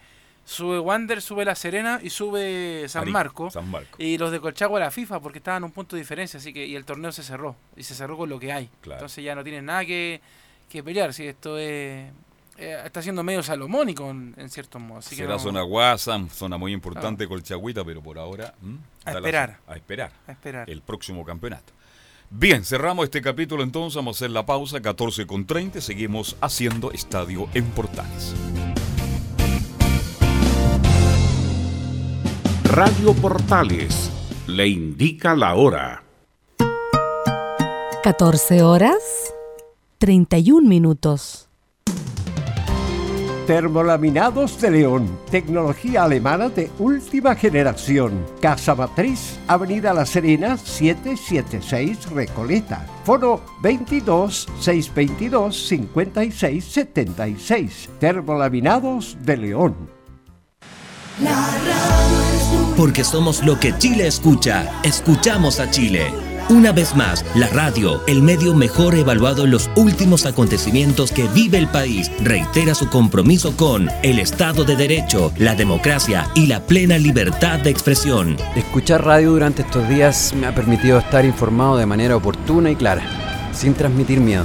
S3: Sube Wander, sube La Serena y sube San Marco.
S2: San Marco.
S3: Y los de Colchagua la FIFA porque estaban a un punto de diferencia, así que y el torneo se cerró. Y se cerró con lo que hay.
S2: Claro.
S3: Entonces ya no tienen nada que, que pelear. Si esto es, eh, está siendo medio salomónico en, en cierto modo. Así que
S2: Será
S3: no-
S2: zona Guasam, zona muy importante Colchagüita, pero por ahora... ¿m?
S3: A
S2: Da la-
S3: esperar.
S2: a esperar.
S3: a esperar.
S2: el próximo campeonato. Bien, cerramos este capítulo entonces, vamos a hacer la pausa, 14 con 30, seguimos haciendo estadio en Portales.
S11: Radio Portales le indica la hora.
S12: 14 horas 31 minutos.
S13: Termolaminados de León, tecnología alemana de última generación. Casa Matriz, Avenida La Serena, 776 Recoleta. Foro 22 622 56 76. Termolaminados de León.
S14: Porque somos lo que Chile escucha. Escuchamos a Chile. Una vez más, la radio, el medio mejor evaluado en los últimos acontecimientos que vive el país, reitera su compromiso con el Estado de Derecho, la democracia y la plena libertad de expresión.
S15: Escuchar radio durante estos días me ha permitido estar informado de manera oportuna y clara, sin transmitir miedo.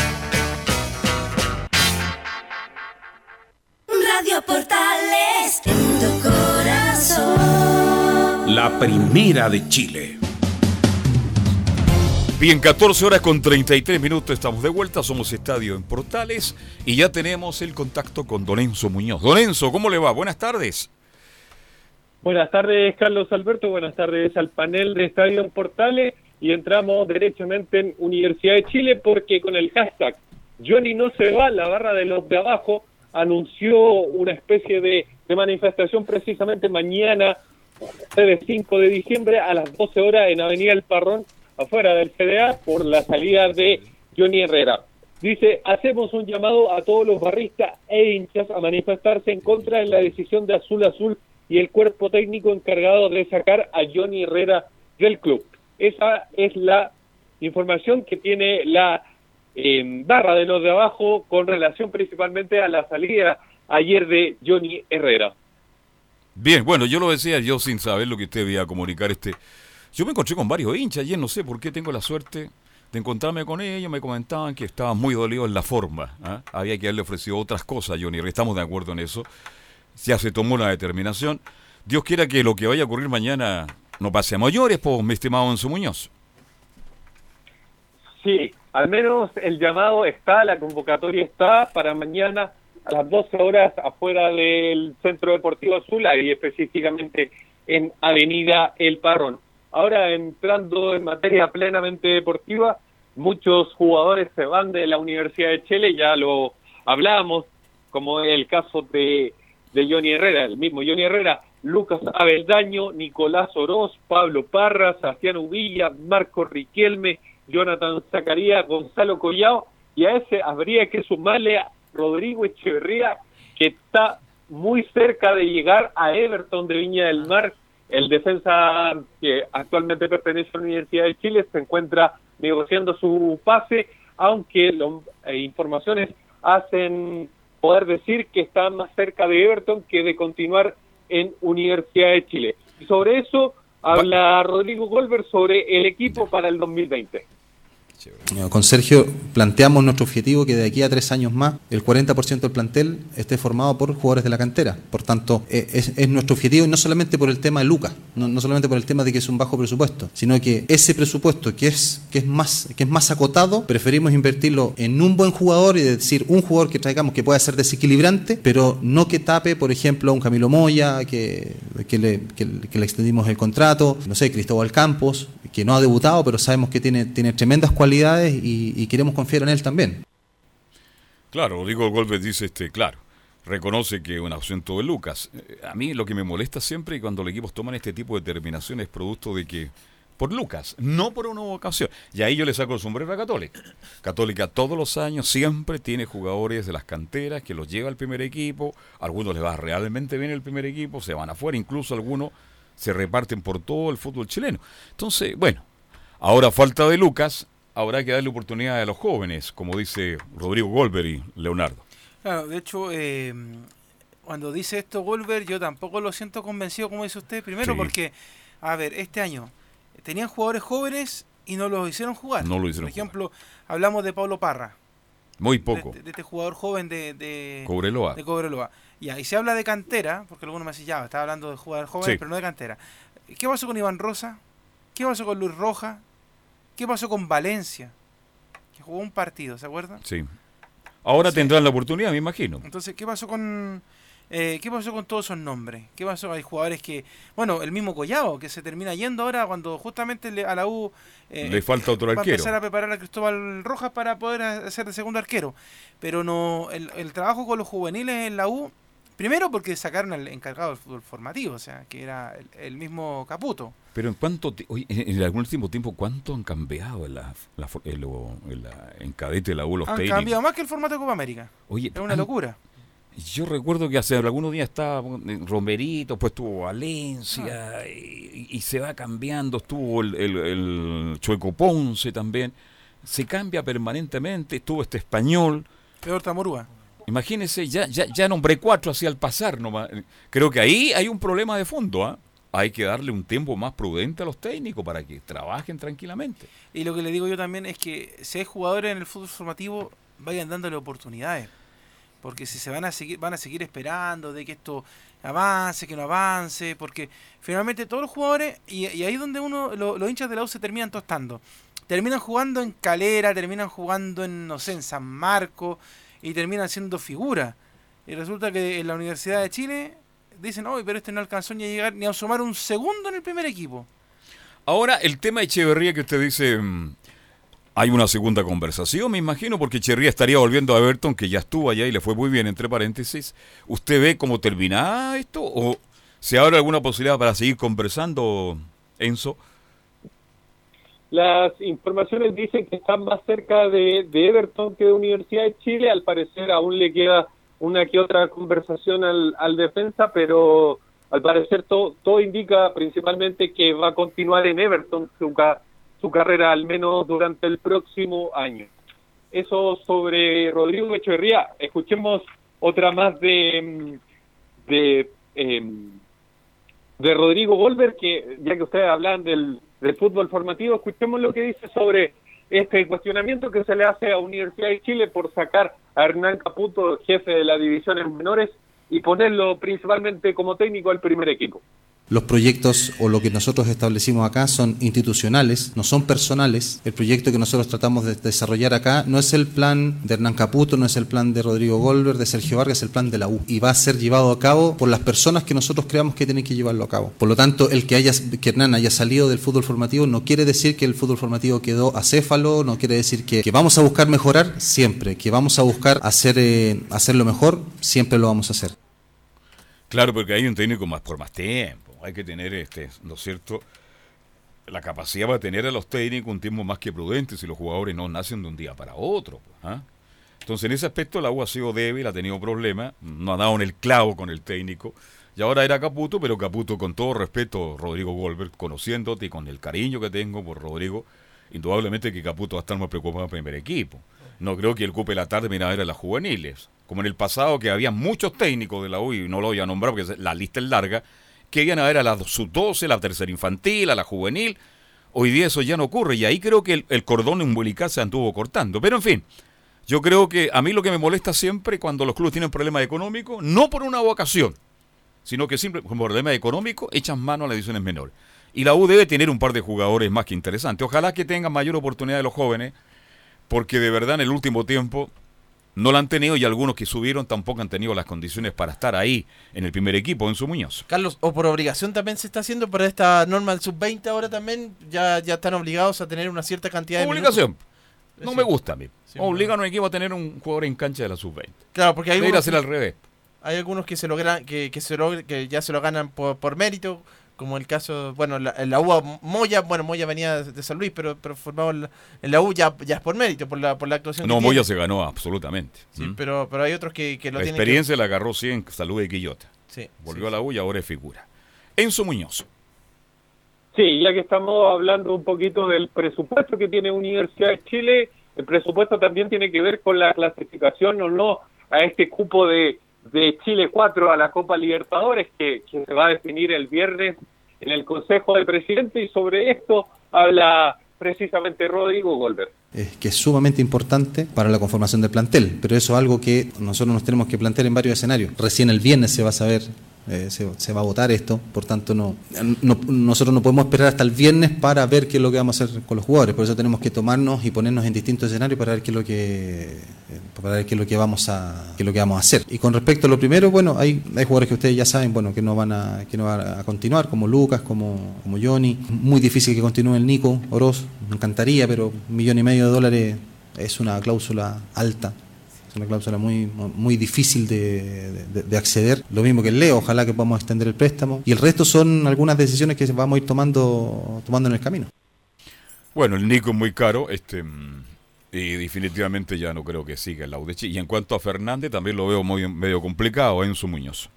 S16: Radio Portales en tu corazón.
S11: La primera de Chile.
S2: Bien, 14 horas con 33 minutos, estamos de vuelta, somos Estadio en Portales y ya tenemos el contacto con Don Enzo Muñoz. Don Enzo, ¿cómo le va? Buenas tardes.
S17: Buenas tardes, Carlos Alberto. Buenas tardes al panel de Estadio en Portales. Y entramos derechamente en Universidad de Chile porque con el hashtag Johnny no se va, la barra de los de abajo anunció una especie de, manifestación precisamente mañana, de 5 de diciembre, a las 12 horas en Avenida El Parrón, afuera del CDA, por la salida de Johnny Herrera. Dice, hacemos un llamado a todos los barristas e hinchas a manifestarse en contra de la decisión de Azul Azul y el cuerpo técnico encargado de sacar a Johnny Herrera del club. Esa es la información que tiene la eh, barra de los de abajo con relación principalmente a la salida ayer de Johnny Herrera.
S2: Bien, bueno, yo lo decía yo sin saber lo que usted iba a comunicar este. Yo me encontré con varios hinchas ayer, no sé por qué tengo la suerte de encontrarme con ellos, me comentaban que estaban muy dolidos en la forma, ¿ah? había que haberle ofrecido otras cosas a Johnny, Herrera. estamos de acuerdo en eso, ya se tomó una determinación, Dios quiera que lo que vaya a ocurrir mañana no pase a mayores, pues, mi estimado Enzo Muñoz.
S17: Sí, al menos el llamado está, la convocatoria está para mañana a las 12 horas afuera del Centro Deportivo Azul, ahí específicamente en Avenida El Parrón. Ahora entrando en materia plenamente deportiva, muchos jugadores se van de la Universidad de Chile, ya lo hablábamos, como el caso de, de Johnny Herrera, el mismo Johnny Herrera, Lucas Abeldaño, Nicolás Oroz, Pablo Parra, Sebastián Uvilla, Marco Riquelme, Jonathan Zacarías, Gonzalo Collao, y a ese habría que sumarle a Rodrigo Echeverría, que está muy cerca de llegar a Everton de Viña del Mar. El defensa que actualmente pertenece a la Universidad de Chile se encuentra negociando su pase aunque las informaciones hacen poder decir que está más cerca de Everton que de continuar en Universidad de Chile. Y sobre eso habla Rodrigo Golver sobre el equipo para el 2020.
S18: Con Sergio planteamos nuestro objetivo que de aquí a tres años más el 40% del plantel esté formado por jugadores de la cantera. Por tanto, e, es, nuestro objetivo y no solamente por el tema de Lucas, no, solamente por el tema de que es un bajo presupuesto, sino que ese presupuesto que es, que es, más, que es más acotado, preferimos invertirlo en un buen jugador y decir un jugador que traigamos que pueda ser desequilibrante, pero no que tape, por ejemplo, a un Camilo Moya, que, que, le, que le extendimos el contrato, no sé, Cristóbal Campos, que no ha debutado, pero sabemos que tiene, tiene tremendas cualidades y, queremos confiar en él también.
S2: Claro, Rodrigo Golpes dice, este, claro, reconoce que un ausento de Lucas. Eh, a mí lo que me molesta siempre cuando los equipos toman este tipo de determinaciones es producto de que por Lucas, no por una ocasión. Y ahí yo le saco el sombrero a Católica. Católica todos los años siempre tiene jugadores de las canteras que los lleva al primer equipo. algunos les va realmente bien el primer equipo, se van afuera, incluso algunos se reparten por todo el fútbol chileno. Entonces, bueno, ahora falta de Lucas, habrá que darle oportunidad a los jóvenes, como dice Rodrigo Golber y Leonardo.
S3: Claro, de hecho, eh, cuando dice esto Golber, yo tampoco lo siento convencido, como dice usted, primero porque, a ver, este año tenían jugadores jóvenes y no los hicieron jugar.
S2: No lo hicieron
S3: Por ejemplo, hablamos de Pablo Parra.
S2: Muy poco.
S3: De, este jugador joven de, de
S2: Cobreloa.
S3: De Cobreloa. Ya, y se habla de cantera, porque algunos me dicen, ya, estaba hablando de jugador joven, pero no de cantera. ¿Qué pasó con Iván Rosa? ¿Qué pasó con Luis Roja? ¿Qué pasó con Valencia? Que jugó un partido, ¿se acuerdan?
S2: Sí. Ahora tendrán la oportunidad, me imagino.
S3: Entonces, ¿qué pasó con eh, ¿Qué pasó con todos esos nombres? ¿Qué pasó? Hay jugadores que, bueno, el mismo Collado, que se termina yendo ahora cuando justamente a la U
S2: eh, le falta otro arquero.
S3: empezar a preparar a Cristóbal Rojas para poder hacer de segundo arquero. Pero no, el, el trabajo con los juveniles en la U, primero porque sacaron al encargado del fútbol formativo, o sea, que era el, mismo Caputo.
S2: Pero en cuánto, en, algún último tiempo, ¿cuánto han cambiado en la, en, cadete de la U los
S3: Han cambiado más que el formato de Copa América. Oye, es una locura.
S2: Yo recuerdo que hace algunos días estaba Romerito, pues estuvo Valencia ah. y, se va cambiando, estuvo el, Chueco Ponce también. Se cambia permanentemente, estuvo este español.
S3: Peor Tamorúa.
S2: Imagínense, ya, ya, ya nombré cuatro así al pasar nomás. Creo que ahí hay un problema de fondo, ¿ah? Hay que darle un tiempo más prudente a los técnicos para que trabajen tranquilamente.
S3: Y lo que le digo yo también es que si hay jugadores en el fútbol formativo, vayan dándole oportunidades porque si se van a seguir van a seguir esperando de que esto avance, que no avance, porque finalmente todos los jugadores, y, ahí es donde uno, los hinchas de la U se terminan tostando, terminan jugando en Calera, terminan jugando en, no sé, en San Marco, y terminan siendo figuras. Y resulta que en la Universidad de Chile dicen, hoy pero este no alcanzó ni a llegar ni a sumar un segundo en el primer equipo.
S2: Ahora, el tema de Echeverría que usted dice, mm, hay una segunda conversación, me imagino, porque Cherría estaría volviendo a Everton, que ya estuvo allá y le fue muy bien, entre paréntesis. ¿Usted ve cómo termina esto? ¿O se abre alguna posibilidad para seguir conversando, Enzo?
S17: Las informaciones dicen que están más cerca de, Everton que de Universidad de Chile. Al parecer aún le queda una que otra conversación al, al defensa, pero al parecer todo, todo indica principalmente que va a continuar en Everton. Su, su carrera al menos durante el próximo año. Eso sobre Rodrigo Echeverría. Escuchemos otra más de de, em, de Rodrigo Golver, que ya que ustedes hablan del, del fútbol formativo, escuchemos lo que dice sobre este cuestionamiento que se le hace a Universidad de Chile por sacar a Hernán Caputo, jefe de las divisiones menores, y ponerlo principalmente como técnico al primer equipo.
S18: Los proyectos o lo que nosotros establecimos acá son institucionales, no son personales. El proyecto que nosotros tratamos de desarrollar acá no es el plan de Hernán Caputo, no es el plan de Rodrigo Golver, de Sergio Vargas, es el plan de la U. Y va a ser llevado a cabo por las personas que nosotros creamos que tienen que llevarlo a cabo. Por lo tanto, el que, haya, que Hernán haya salido del fútbol formativo no quiere decir que el fútbol formativo quedó acéfalo, no quiere decir que, vamos a buscar mejorar siempre, que vamos a buscar hacer, eh, hacerlo mejor, siempre lo vamos a hacer.
S2: Claro, porque hay un técnico más por más tiempo hay que tener, este, ¿no es cierto?, la capacidad para tener a los técnicos un tiempo más que prudente si los jugadores no nacen de un día para otro. Pues, ¿ah? Entonces, en ese aspecto, la U ha sido débil, ha tenido problemas, no ha dado en el clavo con el técnico. Y ahora era Caputo, pero Caputo, con todo respeto, Rodrigo Goldberg, conociéndote y con el cariño que tengo por Rodrigo, indudablemente que Caputo va a estar más preocupado por el primer equipo. No creo que él ocupe la tarde mira a ver a las juveniles. Como en el pasado que había muchos técnicos de la U, y no lo voy a nombrar porque la lista es larga, que iban a ver a la sub-12, la tercera infantil, a la juvenil. Hoy día eso ya no ocurre y ahí creo que el, el cordón umbilical se anduvo cortando. Pero en fin, yo creo que a mí lo que me molesta siempre cuando los clubes tienen problemas económicos, no por una vocación, sino que siempre por problemas económicos echan mano a las divisiones menores. Y la U debe tener un par de jugadores más que interesantes. Ojalá que tengan mayor oportunidad de los jóvenes, porque de verdad en el último tiempo no la han tenido y algunos que subieron tampoco han tenido las condiciones para estar ahí en el primer equipo en su Muñoz.
S5: Carlos, o por obligación también se está haciendo por esta norma del sub-20 ahora también, ya, ya están obligados a tener una cierta cantidad de
S2: Obligación.
S5: minutos.
S2: No
S5: Sí.
S2: me gusta a mí.
S5: Sí,
S2: Obligan a un equipo a tener un jugador en cancha de la sub-20.
S5: Claro, porque hay algunos que-
S2: al revés.
S5: Hay algunos que se logran, que, que se logre- que ya se lo ganan por, por mérito, como el caso, bueno, la, en la U Moya, bueno, Moya venía de San Luis, pero, pero formado en la, en la U ya, ya es por mérito, por la, por la actuación
S2: No,
S5: que
S2: Moya
S5: tiene.
S2: se ganó absolutamente.
S5: Sí,
S2: ¿Mm?
S5: pero, pero hay otros que, que lo
S2: La
S5: tienen que-
S2: experiencia la agarró sí en Salud de Quillota.
S5: Sí,
S2: Volvió a la U y ahora es figura. Enzo Muñoz.
S17: Sí, ya que estamos hablando un poquito del presupuesto que tiene Universidad de Chile, el presupuesto también tiene que ver con la clasificación o no a este cupo de, de Chile 4 a la Copa Libertadores que, se va a definir el viernes en el Consejo de Presidentes y sobre esto habla precisamente Rodrigo Goldberg.
S18: eh, que es sumamente importante para la conformación del plantel, pero eso es algo que nosotros nos tenemos que plantear en varios escenarios. Recién el viernes se va a saber, eh, se, se va a votar esto, por tanto no, no- nosotros no podemos esperar hasta el viernes para ver qué es lo que vamos a hacer con los jugadores, por eso tenemos que tomarnos y ponernos en distintos escenarios para ver qué es lo que eh, para ver qué es lo que vamos a qué lo que vamos a hacer. Y con respecto a lo primero, bueno, hay, hay jugadores que ustedes ya saben, bueno, que no van a que no van a continuar, como Lucas, como, como Johnny, muy difícil que continúe el Nico Oroz, me encantaría, pero un millón y medio de dólares es una cláusula alta. Es una cláusula muy, muy difícil de, de- de acceder. Lo mismo que el Leo, ojalá que podamos extender el préstamo. Y el resto son algunas decisiones que vamos a ir tomando, tomando en el camino.
S2: Bueno, el Nico es muy caro, este y definitivamente ya no creo que siga el Audechi. Y en cuanto a Fernández, también lo veo muy medio complicado, Enzo Muñoz.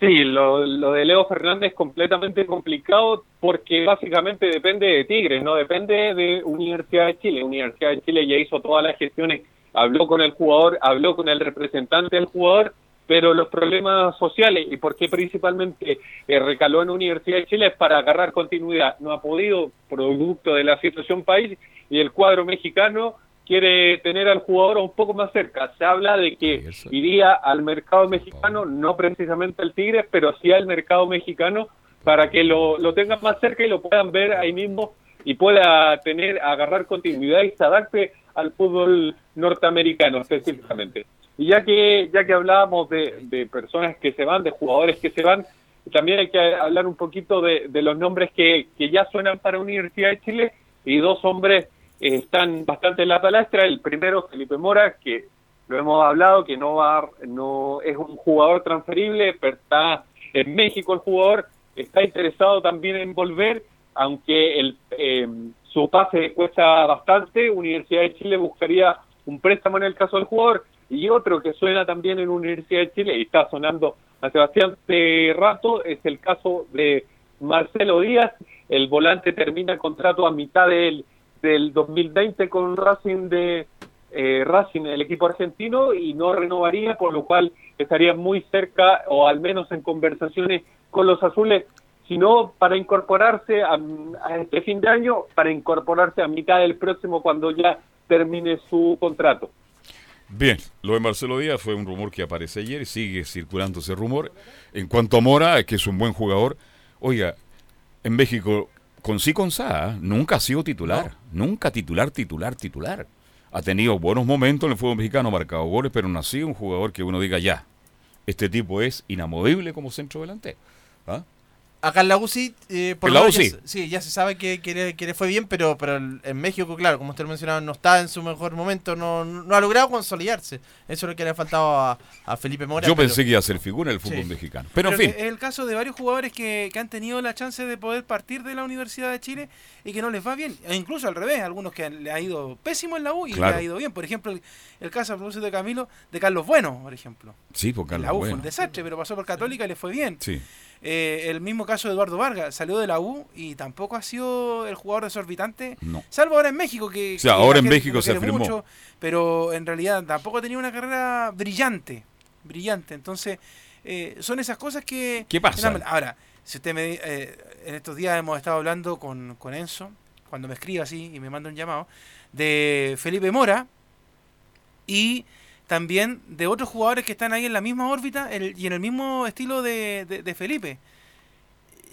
S17: Sí, lo, lo de Leo Fernández es completamente complicado porque básicamente depende de Tigres, no depende de Universidad de Chile. Universidad de Chile ya hizo todas las gestiones, habló con el jugador, habló con el representante del jugador, pero los problemas sociales y por qué principalmente eh, recaló en Universidad de Chile es para agarrar continuidad. No ha podido, producto de la situación país y el cuadro mexicano quiere tener al jugador un poco más cerca. Se habla de que iría al mercado mexicano, no precisamente al Tigres, pero sí al mercado mexicano para que lo, lo tengan más cerca y lo puedan ver ahí mismo y pueda tener, agarrar continuidad y se adapte al fútbol norteamericano específicamente. Y ya que, ya que hablábamos de, de personas que se van, de jugadores que se van, también hay que hablar un poquito de, de los nombres que, que ya suenan para Universidad de Chile y dos hombres eh, están bastante en la palestra. El primero, Felipe Mora, que lo hemos hablado, que no va, no es un jugador transferible, pero está en México el jugador, está interesado también en volver, aunque el, eh, su pase cuesta bastante, Universidad de Chile buscaría un préstamo en el caso del jugador, y otro que suena también en Universidad de Chile y está sonando hace bastante rato es el caso de Marcelo Díaz, el volante termina el contrato a mitad del, del 2020 con Racing de eh, Racing, el equipo argentino, y no renovaría, por lo cual estaría muy cerca o al menos en conversaciones con los azules, sino para incorporarse a, a este fin de año, para incorporarse a mitad del próximo cuando ya termine su contrato.
S2: Bien, lo de Marcelo Díaz fue un rumor que aparece ayer y sigue circulando ese rumor. En cuanto a Mora, que es un buen jugador, oiga, en México, con sí con sa, nunca ha sido titular, nunca titular, titular, titular. Ha tenido buenos momentos en el fútbol mexicano, ha marcado goles, pero no ha sido un jugador que uno diga ya, este tipo es inamovible como centro delantero. ¿Ah?
S5: Acá en la UCI, eh, por
S2: En la
S5: ya
S2: UCI.
S5: se- sí, ya se sabe que, que le, que le fue bien, pero, pero en México, claro, como usted lo mencionaba, no está en su mejor momento, no, no ha logrado consolidarse. Eso es lo que le ha faltado a, a Felipe Mora.
S2: Yo
S5: pero-
S2: pensé que iba a ser figura en el fútbol
S5: Sí.
S2: mexicano. Pero en fin,
S3: Es el caso de varios jugadores que, que han tenido la chance de poder partir de la Universidad de Chile y que no les va bien. E incluso al revés, algunos que le ha ido pésimo en la U y
S2: Claro.
S3: le ha ido bien. Por ejemplo, el, el caso a propósito de Camilo, de Carlos Bueno, por ejemplo.
S2: sí, porque
S3: En la U fue un desastre, pero pasó por Católica y le fue bien.
S2: Sí.
S3: Eh, el mismo caso de Eduardo Vargas, salió de la U y tampoco ha sido el jugador desorbitante,
S2: No.
S3: salvo ahora en México, que,
S2: O sea,
S3: que
S2: ahora en México se afirmó.
S3: pero en realidad tampoco ha tenido una carrera brillante, brillante. Entonces, eh, son esas cosas que...
S2: ¿Qué pasa?
S3: Ahora, si usted me... eh, en estos días hemos estado hablando con, con Enzo, cuando me escribe así y me manda un llamado, de Felipe Mora y también de otros jugadores que están ahí en la misma órbita el- y en el mismo estilo de, de- de Felipe.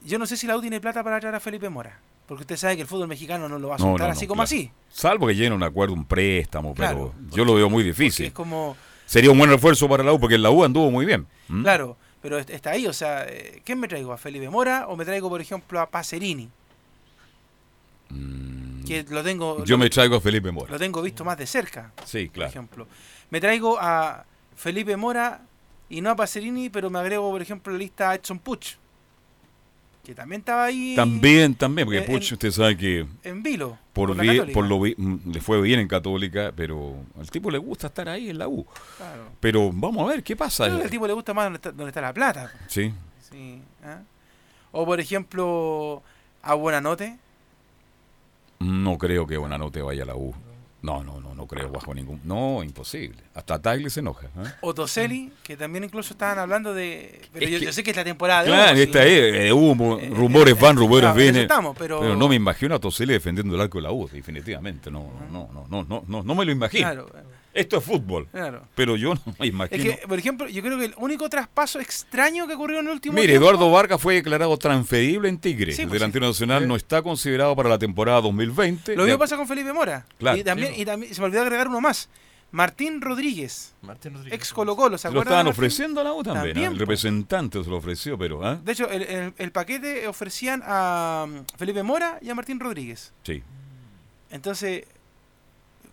S3: Yo no sé si la U tiene plata para traer a Felipe Mora, porque usted sabe que el fútbol mexicano no lo va a
S2: No,
S3: soltar
S2: no,
S3: así como
S2: claro.
S3: así.
S2: Salvo que llegue un acuerdo, un préstamo,
S3: Claro,
S2: pero yo lo veo muy difícil.
S3: Es como,
S2: Sería un buen refuerzo para la U, porque la U anduvo muy bien. ¿Mm?
S3: claro, pero est- está ahí, o sea, eh, ¿quién me traigo? ¿A Felipe Mora o me traigo, por ejemplo, a Pacerini? Que lo tengo...
S2: Mm. Yo
S3: lo-
S2: me traigo a Felipe Mora.
S3: Lo tengo visto más de cerca.
S2: Sí,
S3: por
S2: claro.
S3: ejemplo. Me traigo a Felipe Mora y no a Pacerini, pero me agrego, por ejemplo, a la lista a Edson Puch, que también estaba ahí
S2: También, también, porque
S3: en-
S2: Puch, usted sabe que
S3: en vilo.
S2: por,
S3: por
S2: por lo mm, le fue bien en Católica, pero al tipo le gusta estar ahí en la U.
S3: Claro.
S2: Pero vamos a ver qué pasa.
S3: Creo que al tipo le gusta más donde está, donde está la plata.
S2: Sí.
S3: Sí, ¿ah? O, por ejemplo, a Buenanote.
S2: No creo que Buenanote vaya a la U. No, no, no, no creo bajo ningún. No, imposible. Hasta Tagle se enoja. ¿eh?
S3: O Toselli, que también incluso estaban hablando de... Pero yo,
S2: que-
S3: yo sé que es la temporada de
S2: Claro,
S3: uno, sí.
S2: esta es, eh, hubo rumores van, rumores vienen.
S3: estamos, pero-
S2: no me imagino a Toselli defendiendo el arco de la U, definitivamente. No, no, no, no, no, no, no me lo imagino.
S3: Claro.
S2: Esto es fútbol.
S3: Claro.
S2: Pero yo no me
S3: Es
S2: imagino.
S3: que, por ejemplo, yo creo que el único traspaso extraño que ocurrió en el último
S2: Mire,
S3: tiempo-
S2: Eduardo Vargas fue declarado transferible en Tigre.
S3: Sí,
S2: el
S3: pues
S2: delantero nacional no está considerado para la temporada 2020.
S3: Lo mismo
S2: Ya-
S3: pasa con Felipe Mora.
S2: Claro.
S3: Y también,
S2: Sí.
S3: y también se me olvidó agregar uno más. Martín Rodríguez.
S5: Martín Rodríguez.
S3: Ex Colo Colo, ¿se
S2: Se lo
S3: acuerdan?
S2: estaban ofreciendo a la U también. ¿ah? El
S3: po.
S2: representante se lo ofreció, pero. ¿ah?
S3: De hecho, el, el- el paquete ofrecían a um, Felipe Mora y a Martín Rodríguez.
S2: Sí.
S3: Entonces,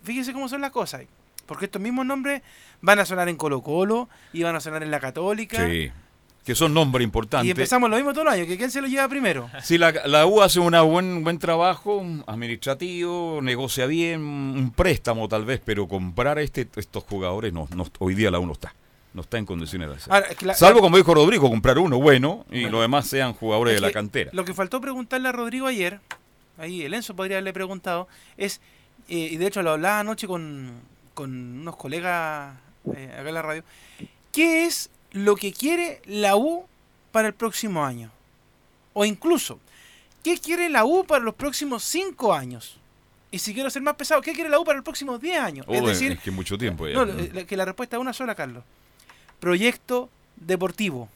S3: fíjense cómo son las cosas. Porque estos mismos nombres van a sonar en Colo Colo y van a sonar en la Católica.
S2: Sí. Que son nombres importantes.
S3: Y empezamos lo mismo todos los años. que ¿Quién se lo lleva primero? [LAUGHS]
S2: Si la, la U hace un buen, buen trabajo administrativo, negocia bien, un préstamo tal vez, pero comprar a este, estos jugadores, no, no, hoy día la U no está. No está en condiciones de.
S3: Ahora, la-
S2: Salvo, como dijo Rodrigo, comprar uno bueno y
S3: Bueno.
S2: los demás sean jugadores
S3: Es
S2: de la cantera.
S3: Lo que faltó preguntarle a Rodrigo ayer, ahí el Enzo podría haberle preguntado, es, eh, y de hecho lo hablaba anoche con, con unos colegas eh, acá en la radio, ¿qué es lo que quiere la U para el próximo año? O incluso, ¿qué quiere la U para los próximos cinco años? Y si quiero ser más pesado, ¿qué quiere la U para los próximos 10 años?
S2: Oh,
S3: es decir,
S2: es que mucho tiempo ya.
S3: no, la- que la respuesta es una sola, Carlos. Proyecto deportivo.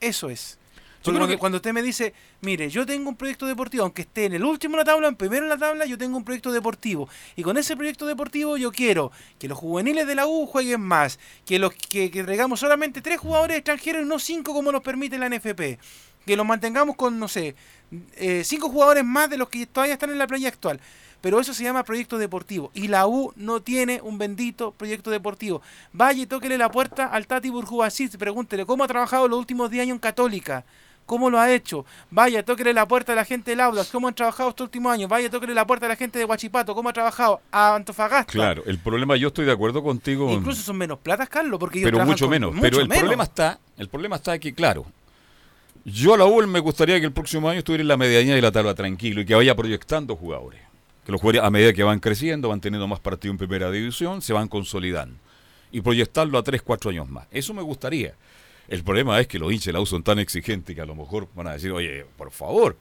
S3: Eso es.
S2: Yo
S3: Porque
S2: creo
S3: cuando,
S2: que-
S3: cuando usted me dice, mire, yo tengo un proyecto deportivo, aunque esté en el último en la tabla, en primero en la tabla, yo tengo un proyecto deportivo. Y con ese proyecto deportivo yo quiero que los juveniles de la U jueguen más, que los que, que traigamos solamente tres jugadores extranjeros y no cinco como nos permite la NFP. Que los mantengamos con, no sé, eh, cinco jugadores más de los que todavía están en la playa actual. Pero eso se llama proyecto deportivo. Y la U no tiene un bendito proyecto deportivo. Vaya y tóquele la puerta al Tati Burjubasic, pregúntele cómo ha trabajado los últimos 10 años en Católica. ¿Cómo lo ha hecho? Vaya, tóquele la puerta a la gente del Audax, cómo han trabajado estos últimos años. Vaya, tóquele la puerta a la gente de Huachipato, cómo ha trabajado a Antofagasta.
S2: Claro, el problema, yo estoy de acuerdo contigo.
S3: Incluso son menos platas, Carlos, porque ellos
S2: pero mucho
S3: con-
S2: menos.
S3: mucho
S2: pero el
S3: menos.
S2: problema está, el problema está que, claro, yo a la U me gustaría que el próximo año estuviera en la medianía de la tabla tranquilo y que vaya proyectando jugadores. Que los jugadores, a medida que van creciendo, van teniendo más partido en primera división, se van consolidando. Y proyectarlo a 3, 4 años más. Eso me gustaría. El problema es que los hinchas de la son tan exigentes que a lo mejor van a decir, oye, por favor.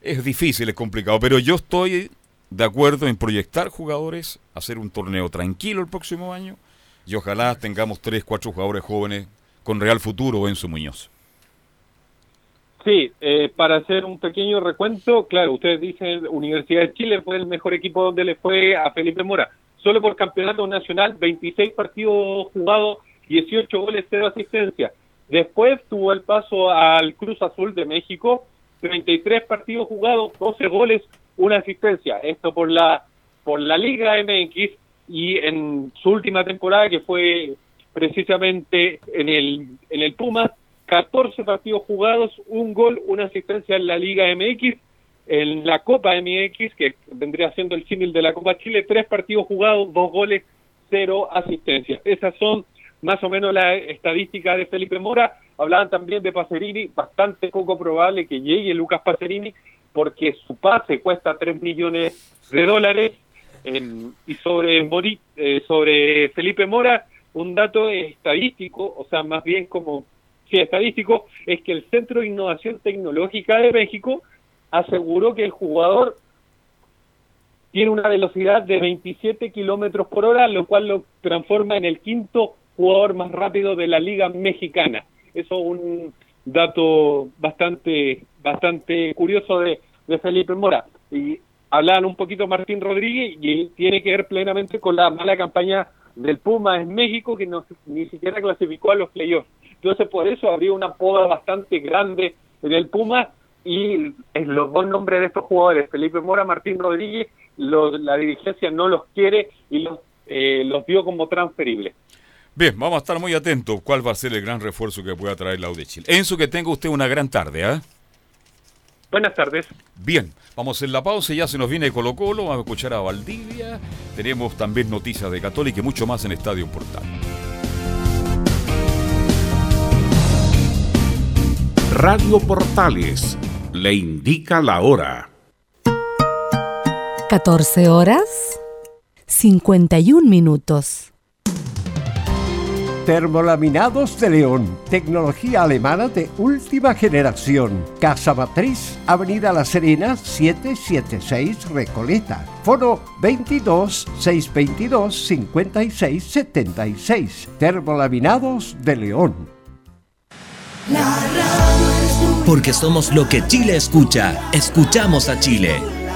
S2: Es difícil, es complicado, pero yo estoy de acuerdo en proyectar jugadores, hacer un torneo tranquilo el próximo año y ojalá tengamos tres, cuatro jugadores jóvenes con real futuro, Enzo Muñoz.
S17: Sí, eh, para hacer un pequeño recuento, claro, ustedes dicen Universidad de Chile fue el mejor equipo donde le fue a Felipe Mora. Solo por campeonato nacional, 26 partidos jugados, 18 goles, 0 asistencia. Después tuvo el paso al Cruz Azul de México, 33 partidos jugados, 12 goles, una asistencia. Esto por la por la Liga MX y en su última temporada que fue precisamente en el en el Pumas 14 partidos jugados, un gol, una asistencia en la Liga MX. En la Copa MX, que vendría siendo el símil de la Copa Chile, tres partidos jugados, dos goles, cero asistencias. Esas son más o menos las estadísticas de Felipe Mora. hablaban también de Pacerini, bastante poco probable que llegue Lucas Pacerini, porque su pase cuesta 3 millones de dólares. Y sobre, Mori, eh, sobre Felipe Mora, un dato estadístico, o sea, más bien como, sí, estadístico, es que el Centro de Innovación Tecnológica de México aseguró que el jugador tiene una velocidad de 27 kilómetros por hora, lo cual lo transforma en el quinto jugador más rápido de la Liga Mexicana. Eso es un dato bastante, bastante curioso de, Felipe Mora. Y hablaban un poquito Martín Rodríguez y tiene que ver plenamente con la mala campaña del Puma en México que no, ni siquiera clasificó a los playoffs. Entonces por eso habría una poda bastante grande en el Puma y en los dos nombres de estos jugadores, Felipe Mora, Martín Rodríguez, la dirigencia no los quiere y los, eh, los vio como transferibles.
S2: Bien, vamos a estar muy atentos cuál va a ser el gran refuerzo que pueda traer la U de Chile. Enzo, que tenga usted una gran tarde, ¿ah?
S17: Buenas tardes.
S2: Bien, vamos en la pausa, ya se nos viene Colo Colo, vamos a escuchar a Valdivia, tenemos también noticias de Católica y mucho más en Estadio Portal.
S11: Radio Portales le indica la hora.
S12: 14 horas 51 minutos.
S13: Termolaminados de León, tecnología alemana de última generación. Casa Matriz, Avenida La Serena, 776 Recoleta. Foro 22 622 56 76. Termolaminados de León.
S14: Porque somos lo que Chile escucha. Escuchamos a Chile.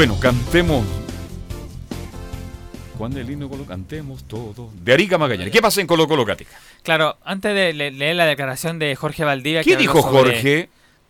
S2: Bueno, cantemos. Juan del himno Colo, cantemos todo. De Arica Magallanes. ¿Qué pasa en Colo Colo Catica?
S4: Claro, antes de le- leer la declaración de Jorge Valdivia.
S2: ¿Qué
S4: que
S2: dijo
S4: sobre-
S2: Jorge?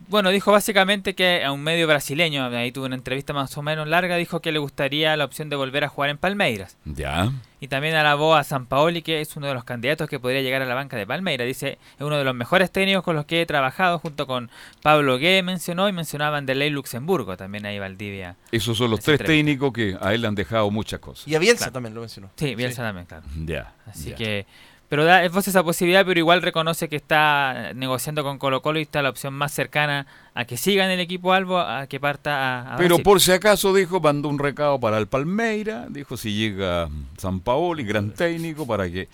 S4: Bueno, dijo básicamente que a un medio brasileño, ahí tuvo una entrevista más o menos larga, dijo que le gustaría la opción de volver a jugar en Palmeiras.
S2: Ya.
S4: Y también alabó a San Paoli, que es uno de los candidatos que podría llegar a la banca de Palmeiras. Dice, es uno de los mejores técnicos con los que he trabajado, junto con Pablo Gué, mencionó, y mencionaban de Ley Luxemburgo, también ahí Valdivia.
S2: Esos son los tres
S4: entrevista.
S2: técnicos que a él le han dejado muchas cosas.
S5: Y a Bielsa
S4: Claro.
S5: también lo mencionó.
S4: Sí, Bielsa también, claro.
S2: Ya.
S4: Así
S2: ya.
S4: que, pero da es voz esa posibilidad, pero igual reconoce que está negociando con Colo Colo y está la opción más cercana a que siga en el equipo Albo, a que parta a, a
S2: Pero
S4: Brasil.
S2: por si acaso dijo, mandó un recado para el Palmeira, dijo si llega San Paoli, gran técnico, para que...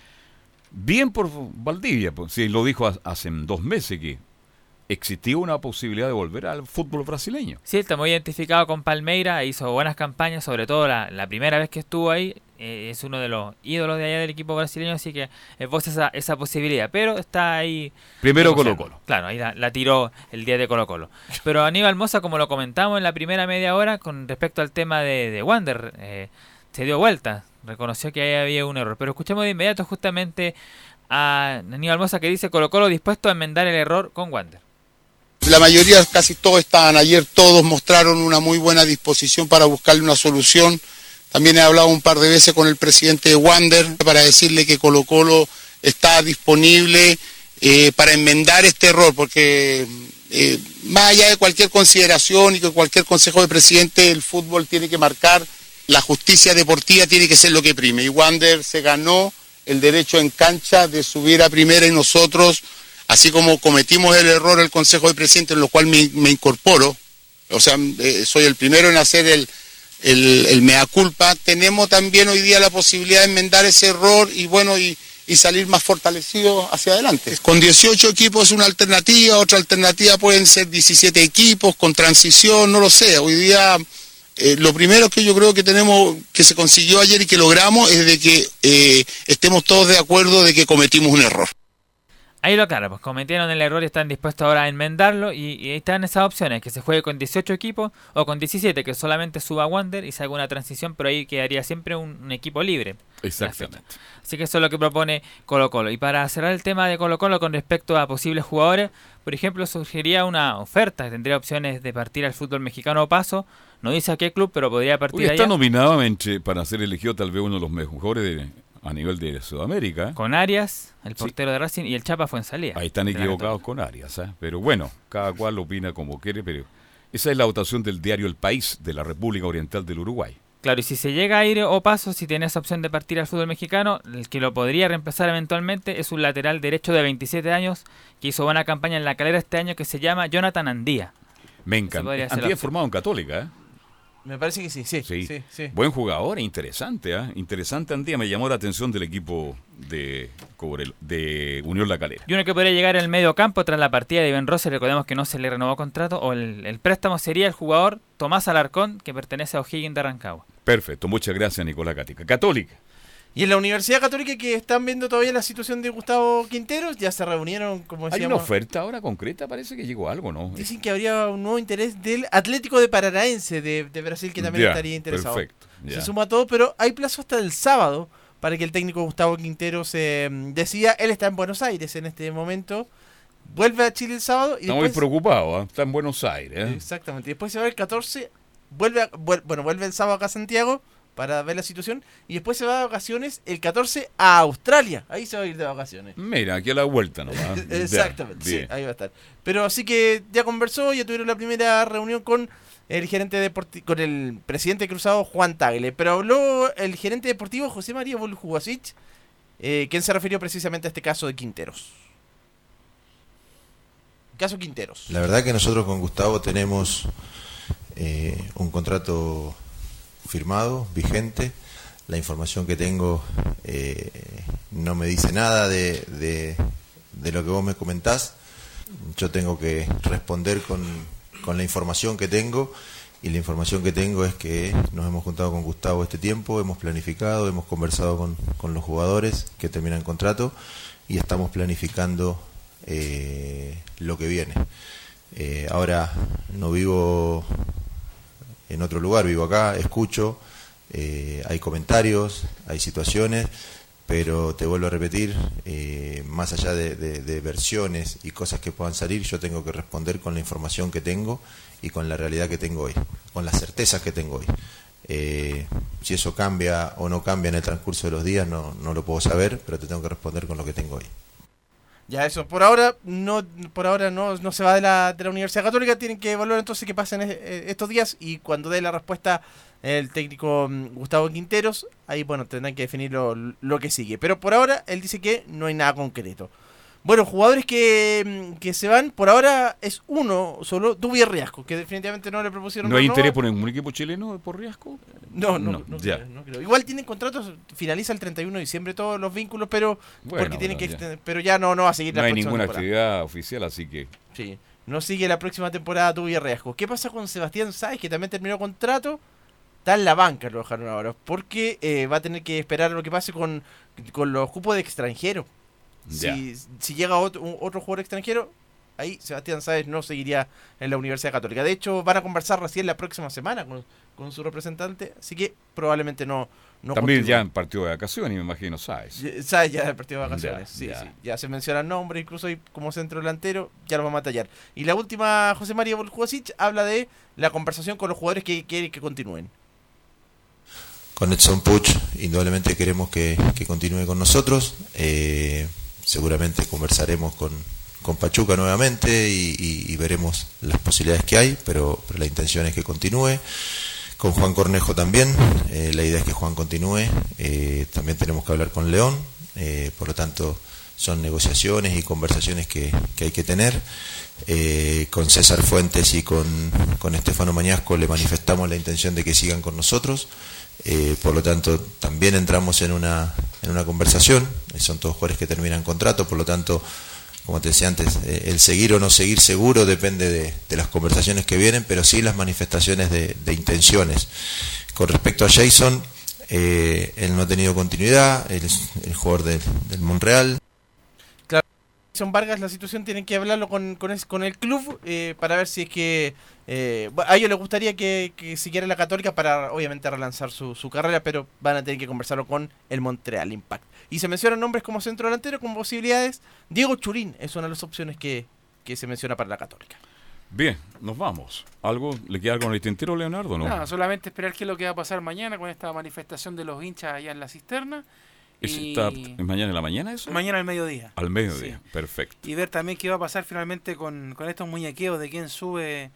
S2: Bien por Valdivia, pues, sí, lo dijo ha- hace dos meses que existía una posibilidad de volver al fútbol brasileño.
S4: Sí, está muy identificado con Palmeira, hizo buenas campañas, sobre todo la, la primera vez que estuvo ahí, eh, es uno de los ídolos de allá del equipo brasileño, así que es voz esa, esa posibilidad, pero está ahí...
S2: Primero
S4: negociando.
S2: Colo-Colo.
S4: Claro, ahí la, la tiró el día de Colo Colo. [LAUGHS] Pero Aníbal Moza, como lo comentamos en la primera media hora, con respecto al tema de, de Wander, eh, se dio vuelta, reconoció que ahí había un error. Pero escuchemos de inmediato justamente a Aníbal Mosa que dice Colo Colo dispuesto a enmendar el error con Wander.
S19: La mayoría, casi todos estaban ayer, todos mostraron una muy buena disposición para buscarle una solución. También he hablado un par de veces con el presidente de Wander para decirle que Colo Colo está disponible eh, para enmendar este error, porque eh, más allá de cualquier consideración y que cualquier consejo de presidente, el fútbol tiene que marcar, la justicia deportiva tiene que ser lo que prime. Y Wander se ganó el derecho en cancha de subir a primera y nosotros, así como cometimos el error el consejo de presidente, en lo cual me, me incorporo, o sea, eh, soy el primero en hacer el, el, el mea culpa, tenemos también hoy día la posibilidad de enmendar ese error y bueno, y, y salir más fortalecidos hacia adelante. Con 18 equipos es una alternativa, otra alternativa pueden ser 17 equipos con transición, no lo sé. Hoy día eh, lo primero que yo creo que tenemos, que se consiguió ayer y que logramos es de que eh, estemos todos de acuerdo de que cometimos un error.
S4: Ahí lo claro, pues cometieron el error y están dispuestos ahora a enmendarlo y, y están esas opciones, que se juegue con 18 equipos o con 17, que solamente suba Wander y se haga una transición, pero ahí quedaría siempre un, un equipo libre.
S2: Exactamente.
S4: Así que eso es lo que propone Colo Colo. Y para cerrar el tema de Colo Colo con respecto a posibles jugadores, por ejemplo, surgiría una oferta, tendría opciones de partir al fútbol mexicano o paso, no dice a qué club, pero podría partir
S2: Uy, está
S4: allá.
S2: nominado para ser elegido tal vez uno de los mejores de- a nivel de Sudamérica.
S4: Con Arias, el portero de Racing, y el Chapa fue en salida.
S2: Ahí están equivocados con Arias, ¿ah? pero bueno, cada cual opina como quiere, pero esa es la votación del diario El País de la República Oriental del Uruguay.
S4: Claro, y si se llega a ir o paso, si tiene esa opción de partir al fútbol mexicano, el que lo podría reemplazar eventualmente es un lateral derecho de 27 años que hizo buena campaña en la calera este año que se llama Jonathan Andía.
S2: Me encanta. Andía
S4: opción.
S2: formado en Católica, ¿eh?
S5: Me parece que sí, sí.
S2: Sí.
S5: sí, sí.
S2: Buen jugador, interesante, ¿ah? Interesante Andía, me llamó la atención del equipo de, Cobrel- de Unión La Calera.
S4: Y uno que podría llegar al medio campo tras la partida de Ben Rossi, recordemos que no se le renovó contrato, o el, el préstamo sería el jugador Tomás Alarcón, que pertenece a O'Higgins de Rancagua.
S2: Perfecto, muchas gracias Nicolás Cática. Católica.
S5: Y en la Universidad Católica que están viendo todavía la situación de Gustavo Quinteros, ya se reunieron, como
S2: Hay una
S5: decíamos.
S2: oferta ahora concreta, parece que llegó algo, ¿no?
S5: Dicen que habría un nuevo interés del Atlético de Paranaense de, de Brasil que también estaría interesado.
S2: perfecto.
S5: Se suma a todo, pero hay plazo hasta el sábado para que el técnico Gustavo Quinteros se decida. Él está en Buenos Aires en este momento. Vuelve a Chile el sábado y
S2: Está muy
S5: después,
S2: preocupado, ¿ah? está en Buenos Aires. ¿eh?
S5: Exactamente. Después se va el 14, vuelve a- bueno, vuelve el sábado acá a Santiago para ver la situación y después se va de vacaciones el 14 a Australia. Ahí se va a ir de vacaciones.
S2: Mira, aquí a la vuelta nomás. [LAUGHS] Ya,
S5: Exactamente, sí, ahí va a estar. Pero así que ya conversó, ya tuvieron la primera reunión con el gerente deportivo, con el presidente cruzado Juan Tagle. Pero habló el gerente deportivo José María Boljubasic, eh, quien se refirió precisamente a este caso de Quinteros. Caso Quinteros.
S20: La verdad que nosotros con Gustavo tenemos eh, un contrato firmado, vigente. La información que tengo eh, no me dice nada de, de- lo que vos me comentás. Yo tengo que responder con, con la información que tengo y la información que tengo es que nos hemos juntado con Gustavo este tiempo, hemos planificado, hemos conversado con, con los jugadores que terminan contrato y estamos planificando eh, lo que viene. Eh, ahora no vivo en otro lugar, vivo acá, escucho, eh, hay comentarios, hay situaciones, pero te vuelvo a repetir, eh, más allá de, versiones y cosas que puedan salir, yo tengo que responder con la información que tengo y con la realidad que tengo hoy, con las certezas que tengo hoy. Eh, si eso cambia o no cambia en el transcurso de los días, no lo puedo saber, pero te tengo que responder con lo que tengo hoy.
S5: Ya eso, por ahora no por ahora no, no se va de la, de la Universidad Católica, tienen que evaluar entonces qué pasa en es- eh, estos días y cuando dé la respuesta el técnico mm, Gustavo Quinteros, ahí bueno, tendrán que definir lo, lo que sigue. Pero por ahora él dice que no hay nada concreto. Bueno, jugadores que, mm, que se van, por ahora es uno solo, Dubi Riasco, que definitivamente no le propusieron
S2: ¿No hay interés por ningún equipo chileno por riesgo?
S5: No, no, no,
S2: ya.
S5: creo, no creo. Igual tienen contratos, finaliza el 31 de diciembre todos los vínculos, pero
S2: Bueno,
S5: porque tienen que
S2: ya.
S5: pero ya no no va a seguir
S2: No
S5: la
S2: hay ninguna
S5: temporada.
S2: actividad oficial, así que
S5: Sí. No sigue la próxima temporada tu Riesgo. ¿Qué pasa con Sebastián Sáez, que también terminó contrato? Está en la banca, lo dejaron ahora. Porque eh, va a tener que esperar lo que pase con, con los cupos de extranjero. Si, si llega otro, un- otro jugador extranjero, ahí Sebastián Sáez no seguiría en la Universidad Católica. De hecho, van a conversar recién la próxima semana con, con su representante, así que probablemente no. no
S2: También
S5: continúe.
S2: ya en partido de vacaciones, me imagino.
S5: Ya- Sáez ya del partido de vacaciones,
S2: Ya,
S5: sí,
S2: ya.
S5: sí. Ya se menciona el nombre, incluso ahí como centro delantero, ya lo vamos a tallar. Y la última, José María Boljosic, habla de la conversación con los jugadores que quieren que continúen.
S20: Con Edson Puch, indudablemente queremos que, que continúe con nosotros. Eh, seguramente conversaremos con, con Pachuca nuevamente y, veremos las posibilidades que hay, pero, la intención es que continúe. Con Juan Cornejo también, eh, la idea es que Juan continúe. Eh, también tenemos que hablar con León, eh, por lo tanto son negociaciones y conversaciones que, que hay que tener. Con César Fuentes y con, con Estefano Mañasco le manifestamos la intención de que sigan con nosotros. Eh, por lo tanto, también entramos en una, en una conversación. Eh, son todos jugadores que terminan contrato, por lo tanto, como te decía antes, eh, el seguir o no seguir seguro depende de, de las conversaciones que vienen, pero sí las manifestaciones de, de intenciones. Con respecto a Jason, eh, él no ha tenido continuidad, él es el jugador del- del Monreal.
S5: Jason Vargas, la situación tienen que hablarlo con, con, es- con el club eh, para ver si es que eh, a ellos les gustaría que, que siguiera la Católica para obviamente relanzar su, su carrera, pero van a tener que conversarlo con el Montreal Impact. Y se mencionan nombres como centro delantero con posibilidades. Diego Churín es una de las opciones que, que se menciona para la Católica.
S2: Bien, nos vamos. ¿Algo le queda algo en el tintero, Leonardo? No.
S3: Nada, solamente esperar qué es lo que va a pasar mañana con esta manifestación de los hinchas allá en la cisterna.
S2: ¿Es, está- ¿Es mañana en la mañana eso?
S3: Mañana al mediodía.
S2: Al mediodía, perfecto.
S3: Y ver también qué va a pasar finalmente con, con estos muñequeos de quién sube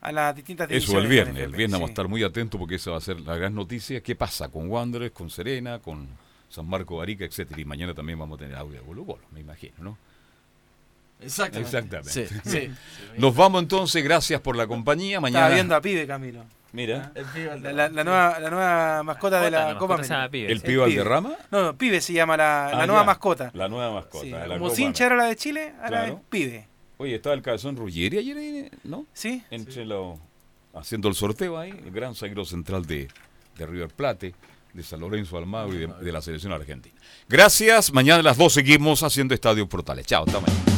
S3: a las distintas
S2: Eso el viernes. El viernes vamos a
S3: sí.
S2: estar muy atentos porque esa va a ser la gran noticia. ¿Qué pasa con Wanderers, con Serena, con San Marco Barica, etcétera? Y mañana también vamos a tener audio de Colo Colo, me imagino, ¿no?
S5: Exactamente.
S2: Exactamente.
S5: Sí, sí.
S2: Nos vamos entonces, gracias por la compañía. Mañana.
S3: Estaba viendo a Pibe, Camilo.
S2: Mira.
S3: La, la- la nueva, la nueva mascota de la
S4: la
S3: Copa América.
S4: Pibe.
S2: ¿El Pibe Valderrama?
S3: No, no, Pibe se llama la, la
S2: Ah,
S3: nueva
S2: ya.
S3: mascota.
S2: La nueva mascota.
S3: Sí,
S2: de la
S3: Como
S2: Copa
S3: Cincha era la de Chile, ahora
S2: Claro.
S3: es Pibe.
S2: Oye, estaba el cabezón Ruggeri ayer, ahí, ¿no?
S3: Sí.
S2: Entre los. Haciendo el sorteo ahí, el gran zaguero central de, de River Plate, de San Lorenzo Almagro y de, de la selección argentina. Gracias. Mañana a las 2 seguimos haciendo Estadio Portales. Chao, hasta mañana.